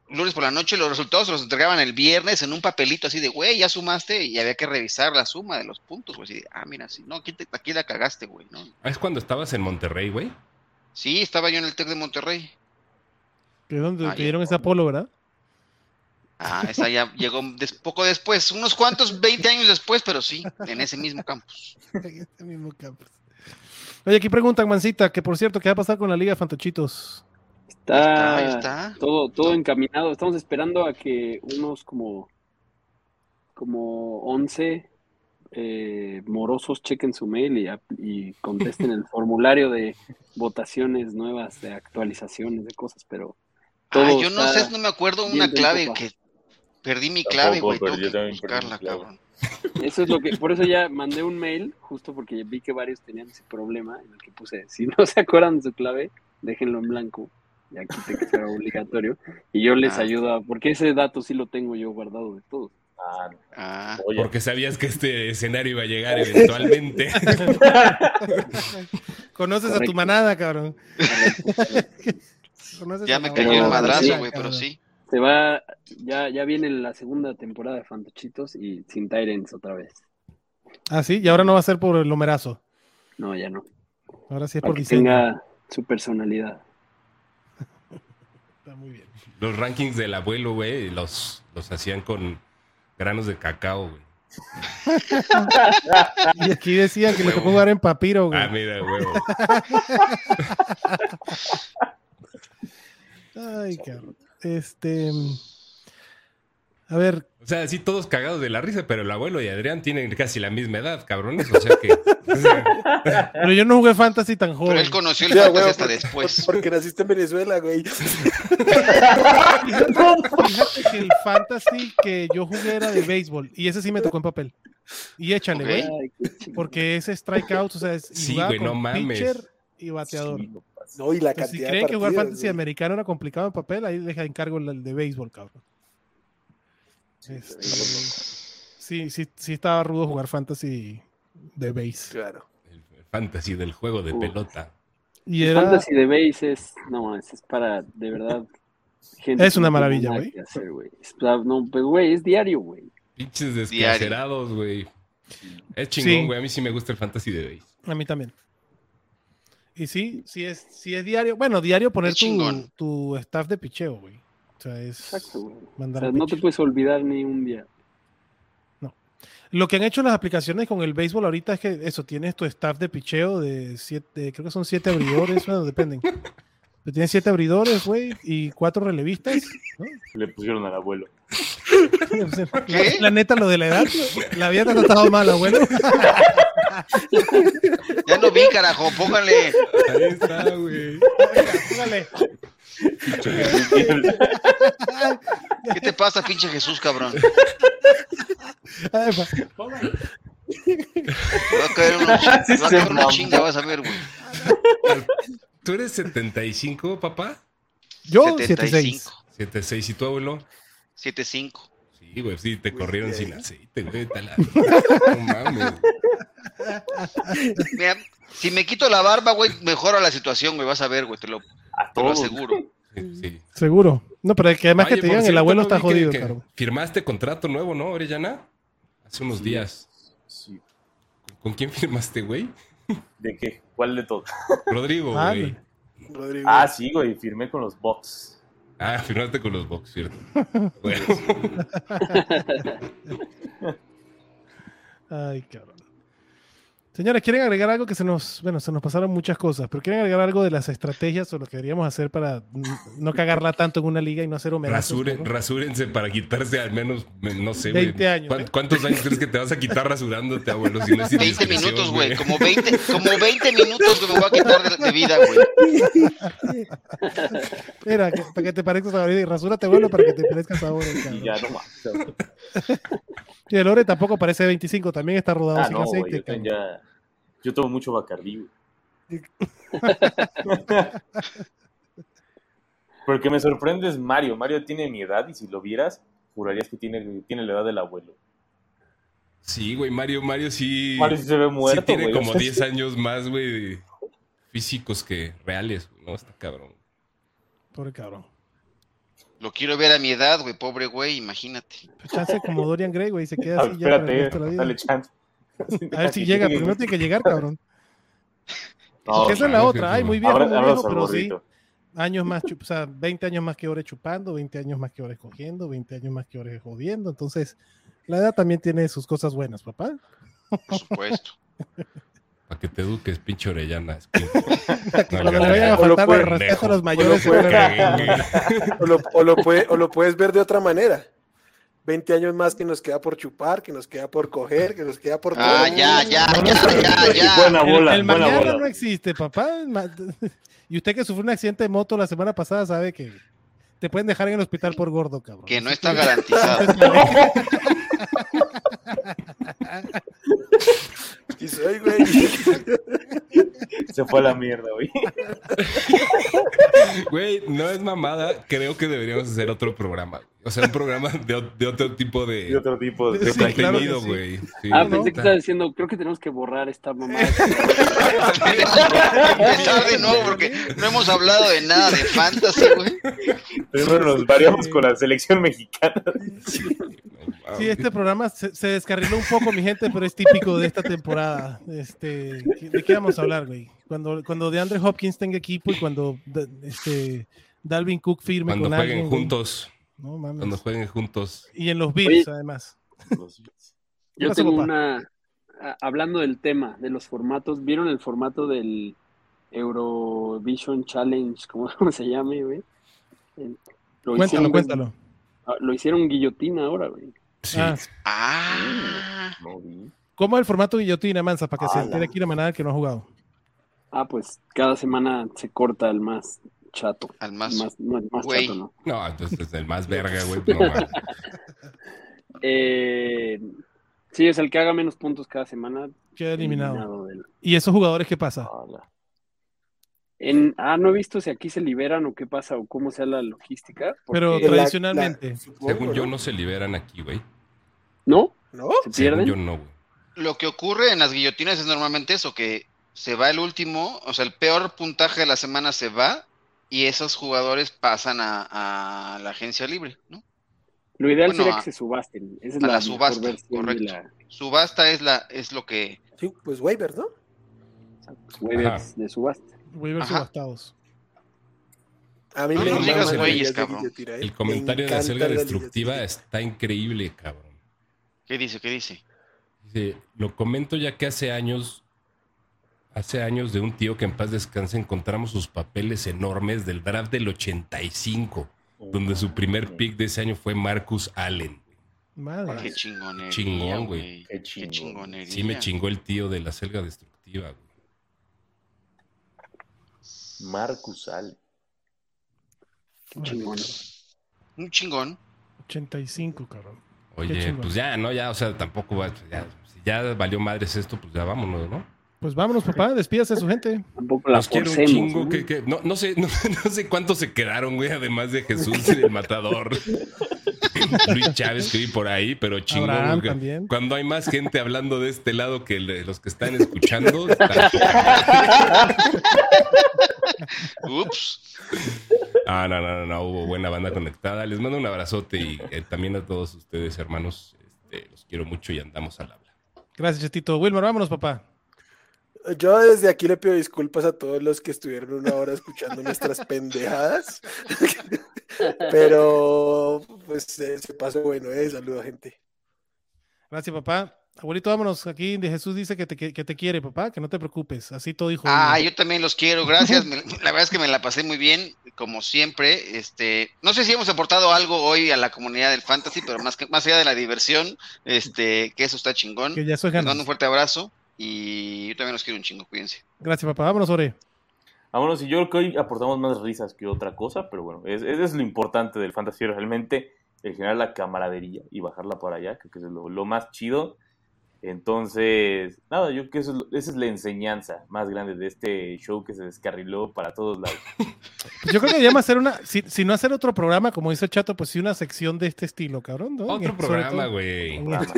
lunes por la noche, los resultados se los entregaban el viernes en un papelito así de, güey, ya sumaste y había que revisar la suma de los puntos, güey. Así de, ah, mira, sí, no, aquí, te- aquí la cagaste, güey, ¿no? Ah, es cuando estabas en Monterrey, güey. Sí, estaba yo en el TEC de Monterrey. Que donde Ah, te dieron ese Apolo, ¿verdad? Ah, esa ya llegó des- poco después, unos cuantos, 20 años después, pero sí, en ese mismo campus. [laughs] En este mismo campus. Oye, aquí preguntan, Mancita, que por cierto, ¿qué va a pasar con la Liga de Fantochitos? Está, Ahí está. todo, todo encaminado. Estamos esperando a que unos como, como 11 eh, morosos chequen su mail y, contesten el [laughs] formulario de votaciones nuevas, de actualizaciones, de cosas, pero todo Ah, yo no sé, no me acuerdo una clave que perdí mi clave, güey, tengo que buscarla, cabrón. Eso es lo que, por eso ya mandé un mail, justo porque vi que varios tenían ese problema, en el que puse, si no se acuerdan de su clave, déjenlo en blanco. Ya quité que fuera obligatorio. Y yo les Ah. ayudo, a- porque ese dato sí lo tengo yo guardado de todos. Ah, no. Ah, Porque sabías que este escenario iba a llegar eventualmente. [laughs] Conoces a tu manada, cabrón. [laughs] Ya me cayó el madrazo, güey, pero sí. Se va, ya, ya viene la segunda temporada de Fantochitos y sin Tyrants otra vez. Ah, sí, y ahora no va a ser por el homerazo. No, ya no. Ahora sí es Para por que diseño. tenga su personalidad. Está muy bien. Los rankings del abuelo, güey, los, los hacían con granos de cacao, güey. Y aquí decían que le tocó jugar en papiro, güey. Ah, mira, huevo. [laughs] Ay, cabrón. Este. A ver, O sea, sí, todos cagados de la risa, pero el abuelo y Adrián tienen casi la misma edad, cabrones. O sea que. pero yo no jugué fantasy tan Pero joven. él conoció el Ya, fantasy güey, hasta porque- después. [laughs] Porque naciste en Venezuela, güey. [laughs] Fíjate que el fantasy que yo jugué era de béisbol y ese sí me tocó en papel. Y échale, güey. Porque ese strikeout, o sea, es Sí, güey, no con mames. pitcher y bateador. Sí, no y la Entonces, si cantidad creen de que jugar fantasy güey. americano era complicado en papel, ahí deja encargo el de béisbol, cabrón. Este, sí, sí, sí estaba rudo jugar fantasy de base. Claro. El fantasy del juego de Uf. pelota. Y era, Fantasy de base es, no, es, es para, de verdad, [laughs] gente Es una que no tiene maravilla, güey. Es- No, pues, güey, es diario, güey. Pinches descacerados, güey. Es chingón, güey. A mí sí me gusta el fantasy de base. a mí también. Y sí, sí es, sí es diario. Bueno, diario poner tu, tu staff de picheo, güey. O sea, es Exacto, güey. O sea, no te puedes olvidar ni un día. Lo que han hecho las aplicaciones con el béisbol ahorita es que eso, tienes tu staff de picheo de siete, creo que son siete abridores, bueno, dependen. Pero tienes siete abridores, güey, y cuatro relevistas. ¿no? Le pusieron al abuelo. [laughs] ¿Qué? La neta, lo de la edad, la vida te ha tratado mal, abuelo. Ya no vi, carajo, póngale. Ahí está, güey. Póngale. ¿Qué te pasa, pinche Jesús, cabrón? Va a caer una, va a caer una chinga, vas a ver, güey. ¿Tú eres 75, papá? Yo, 7-6. 76. ¿Y tu abuelo? 7-5. Sí, güey, sí, te corrieron sin aceite, güey. No mames. Mira, si me quito la barba, güey, mejora la situación, güey, vas a ver, güey, te lo, A todos. Sí, [laughs] sí. Seguro. No, pero que además Oye, que te digan, el abuelo ¿no está que- jodido, que. Firmaste contrato nuevo, ¿no, Orellana? Hace unos Sí. días. Sí. ¿Con quién firmaste, güey? [laughs] ¿De qué? ¿Cuál de todos? [laughs] Rodrigo, Ah, güey. Rodrigo. Ah, sí, güey, firmé con los Bucks. Ah, firmaste con los Bucks, ¿cierto? Bueno, Ay, cabrón. Señores, ¿quieren agregar algo que se nos, bueno, se nos pasaron muchas cosas, pero quieren agregar algo de las estrategias o lo que deberíamos hacer para no cagarla tanto en una liga y no hacer ¿no? rasúrense para quitarse al menos, me- no sé, güey. 20 años, ¿Cuán-. ¿Cuántos años crees que te vas a quitar rasurándote, abuelo? Si no es 20 indiscreción, minutos, güey, como 20, como 20 minutos que me voy a quitar de, de vida, güey. Mira, que- para que te parezcas ahora y rasúrate, abuelo, para que te parezcas [laughs] ahora. Ya no más. [laughs] Y el Ore tampoco parece 25, también está rodado Ah, sin no, aceite. ya, yo tomo mucho Bacardí, güey. [laughs] Porque me sorprende es Mario. Mario tiene mi edad y si lo vieras, jurarías que tiene, tiene la edad del abuelo. Sí, güey, Mario, Mario sí. Mario sí se ve muerto, sí tiene güey. como O sea, 10 años más, güey, físicos que reales, güey, ¿no? Está cabrón. Pobre cabrón. Lo quiero ver a mi edad, güey, pobre güey, imagínate. Pues chance como Dorian Gray, güey, se queda Ah, así el espérate, dale chance. [laughs] A ver si llega, primero tiene que llegar, cabrón. Porque esa es la no, otra. Ay, muy Abra- muy viejo, pero sí. Años más, o sea, 20 años más que Ore chupando, 20 años más que Ore cogiendo, 20 años más que Ore jodiendo. Entonces, la edad también tiene sus cosas buenas, papá. Por supuesto. [laughs] Para que te eduques, pinche Orellana. [laughs] Cuando le No, vayan a o lo faltar el respeto a los mayores, o lo puedes ver de otra manera. 20 años más que nos queda por chupar, que nos queda por coger, que nos queda por... Ah, todo. ya, ya, No, ya, no, ya, ya. Buena el, bola, el buena mañana bola. no existe, papá. [laughs] Y usted que sufrió un accidente de moto la semana pasada sabe que te pueden dejar en el hospital por gordo, cabrón. Que no está garantizado. [laughs] [laughs] Y soy, güey. [laughs] Se fue a la mierda, güey. Güey, no es mamada. Creo que deberíamos hacer otro programa. O sea, un programa de, otro tipo de, otro tipo de... de Sí, claro contenido, sí. güey. Sí, Ah, pensé que estaba diciendo, creo que tenemos que borrar esta mamá. [laughs] [laughs] Empezar de nuevo porque no hemos hablado de nada de fantasy, güey. Primero nos variamos con la selección mexicana. Sí, este programa se, se descarriló un poco, mi gente, pero es típico de esta temporada. Este, ¿De qué vamos a hablar, güey? Cuando, cuando DeAndre Hopkins tenga equipo y cuando este, Dalvin Cook firme Cuando con jueguen alguien. güey. juntos. No mames. Cuando jueguen juntos. Y en los Bills, Oye. además. Yo tengo papá? una. Hablando del tema, de los formatos, ¿vieron el formato del Eurovision Challenge? [laughs] ¿Cómo, se llame, güey? Lo Cuéntalo, hicieron, cuéntalo. ah, Lo hicieron guillotina ahora, güey. Sí. Ah, Ah, No vi. ¿Cómo es el formato guillotina, Mansa? Para que se entere aquí la manada que no ha jugado. Ah, pues cada semana se corta el más chato. al El más. más, no, el más chato, ¿no? No, entonces es el más [laughs] verga, güey. pues, No. [laughs] Eh, sí, es el que haga menos puntos cada semana. Queda eliminado. del- ¿Y esos jugadores qué pasa? Ala. En, ah, no he visto si aquí se liberan o qué pasa o cómo sea la logística. Pero porque- La- la- tradicionalmente. supongo, Según yo, no se liberan aquí, güey. ¿No? ¿No? ¿Se Según pierden? yo, no, güey. Lo que ocurre en las guillotinas es normalmente eso, que se va el último, o sea, el peor puntaje de la semana se va y esos jugadores pasan a, a la agencia libre, ¿no? Lo ideal Bueno, sería a- que se subasten. Esa es a la, la subasta, correcto. la- Subasta es la es lo que Sí, pues waivers, ¿no? waivers de subasta. Waivers subastados. A mí No me nos digas güeyes, cabrón. ¿eh? El Me comentario de encantan Selga Destructiva está increíble, cabrón. ¿qué dice? ¿Qué dice? Dice, lo comento ya que hace años, hace años de un tío que en paz descanse encontramos sus papeles enormes del draft del 85, donde su primer pick de ese año fue Marcus Allen. Madre. Qué chingonería. Chingón, güey. Qué Qué chingón. chingonería. Sí me chingó el tío de la selga destructiva, güey. Marcus Ale. Chingón. Un chingón. 85, cabrón. Oye, pues ya, ¿no? Ya, o sea, tampoco va, ya, si ya valió madres esto, pues ya vámonos, ¿no? Pues vámonos, papá. Despídase de su gente. Tampoco la Los quiero un chingo. ¿no? que- que- no, no sé, [laughs] no, no sé cuántos se quedaron, güey, además de Jesús y el matador. [laughs] [laughs] Luis Chávez que vi por ahí, pero chingón. Cuando hay más gente hablando de este lado que los que están escuchando. [laughs] está- [laughs] Ups. Ah, no, no, no, no, hubo buena banda conectada. Les mando un abrazote y eh, también a todos ustedes, hermanos. Este, los quiero mucho y andamos al habla. Gracias, Chetito. Wilmer, vámonos, papá. Yo desde aquí le pido disculpas a todos los que estuvieron una hora escuchando nuestras [laughs] pendejadas. [laughs] Pero pues eh, se pasó bueno, eh. Saludo gente. Gracias, papá. Abuelito, vámonos. Aquí de Jesús dice que te, que te quiere, papá, que no te preocupes. Así todo hijo. Ah, yo también los quiero, gracias. [laughs] Me- la verdad es que me la pasé muy bien, como siempre. Este, no sé si hemos aportado algo hoy a la comunidad del fantasy, pero más que más allá de la diversión, este, que eso está chingón. Que ya es Les mando un fuerte abrazo y yo también los quiero un chingo, cuídense. Gracias, papá. Vámonos, Ore. Vámonos, y yo creo que hoy aportamos más risas que otra cosa, pero bueno, es, es, es lo importante del fantasy realmente, el generar la camaradería y bajarla por allá, creo que es lo, lo más chido. Entonces, nada, yo creo que eso esa es la enseñanza más grande de este show que se descarriló para todos lados. [laughs] Pues yo creo que deberíamos hacer una, si, si no hacer otro programa, como dice el chato, pues sí una sección de este estilo, cabrón. ¿no? Otro programa, güey. Programa.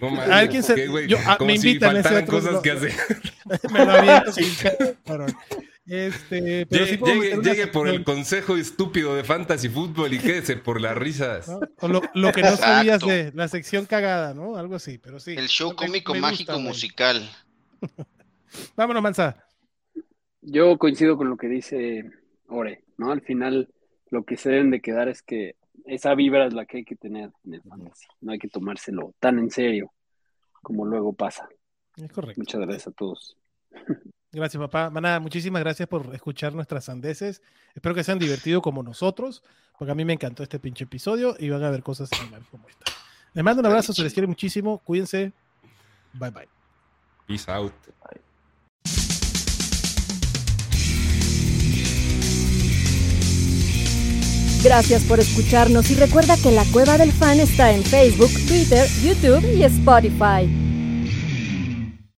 No mames, [laughs] A ver, ¿quién se- yo- me si invitan a ese otro, cosas no. que hacer. [laughs] Me lo aviento cabrón. Este, pero sí Llegue, podemos llegue- llegue por el consejo estúpido de fantasy fútbol y quédese por las [laughs] risas. ¿no? O lo, lo que no Exacto. sabías de la sección cagada, ¿no? Algo así, pero sí. El show cómico, me gusta, mágico, musical. [laughs] Vámonos, Mansa. Yo coincido con lo que dice Ore, ¿no? Al final, lo que se deben de quedar es que esa vibra es la que hay que tener en el fantasy. No hay que tomárselo tan en serio como luego pasa. Es correcto. Muchas gracias a todos. [laughs] Gracias, papá. Manada, muchísimas gracias por escuchar nuestras sandeces. Espero que se hayan divertido como nosotros, porque a mí me encantó este pinche episodio y van a ver cosas similares como esta. Les mando un abrazo, se les quiere muchísimo. Cuídense. Bye bye. Peace out. Gracias por escucharnos y recuerda que la Cueva del Fan está en Facebook, Twitter, YouTube y Spotify.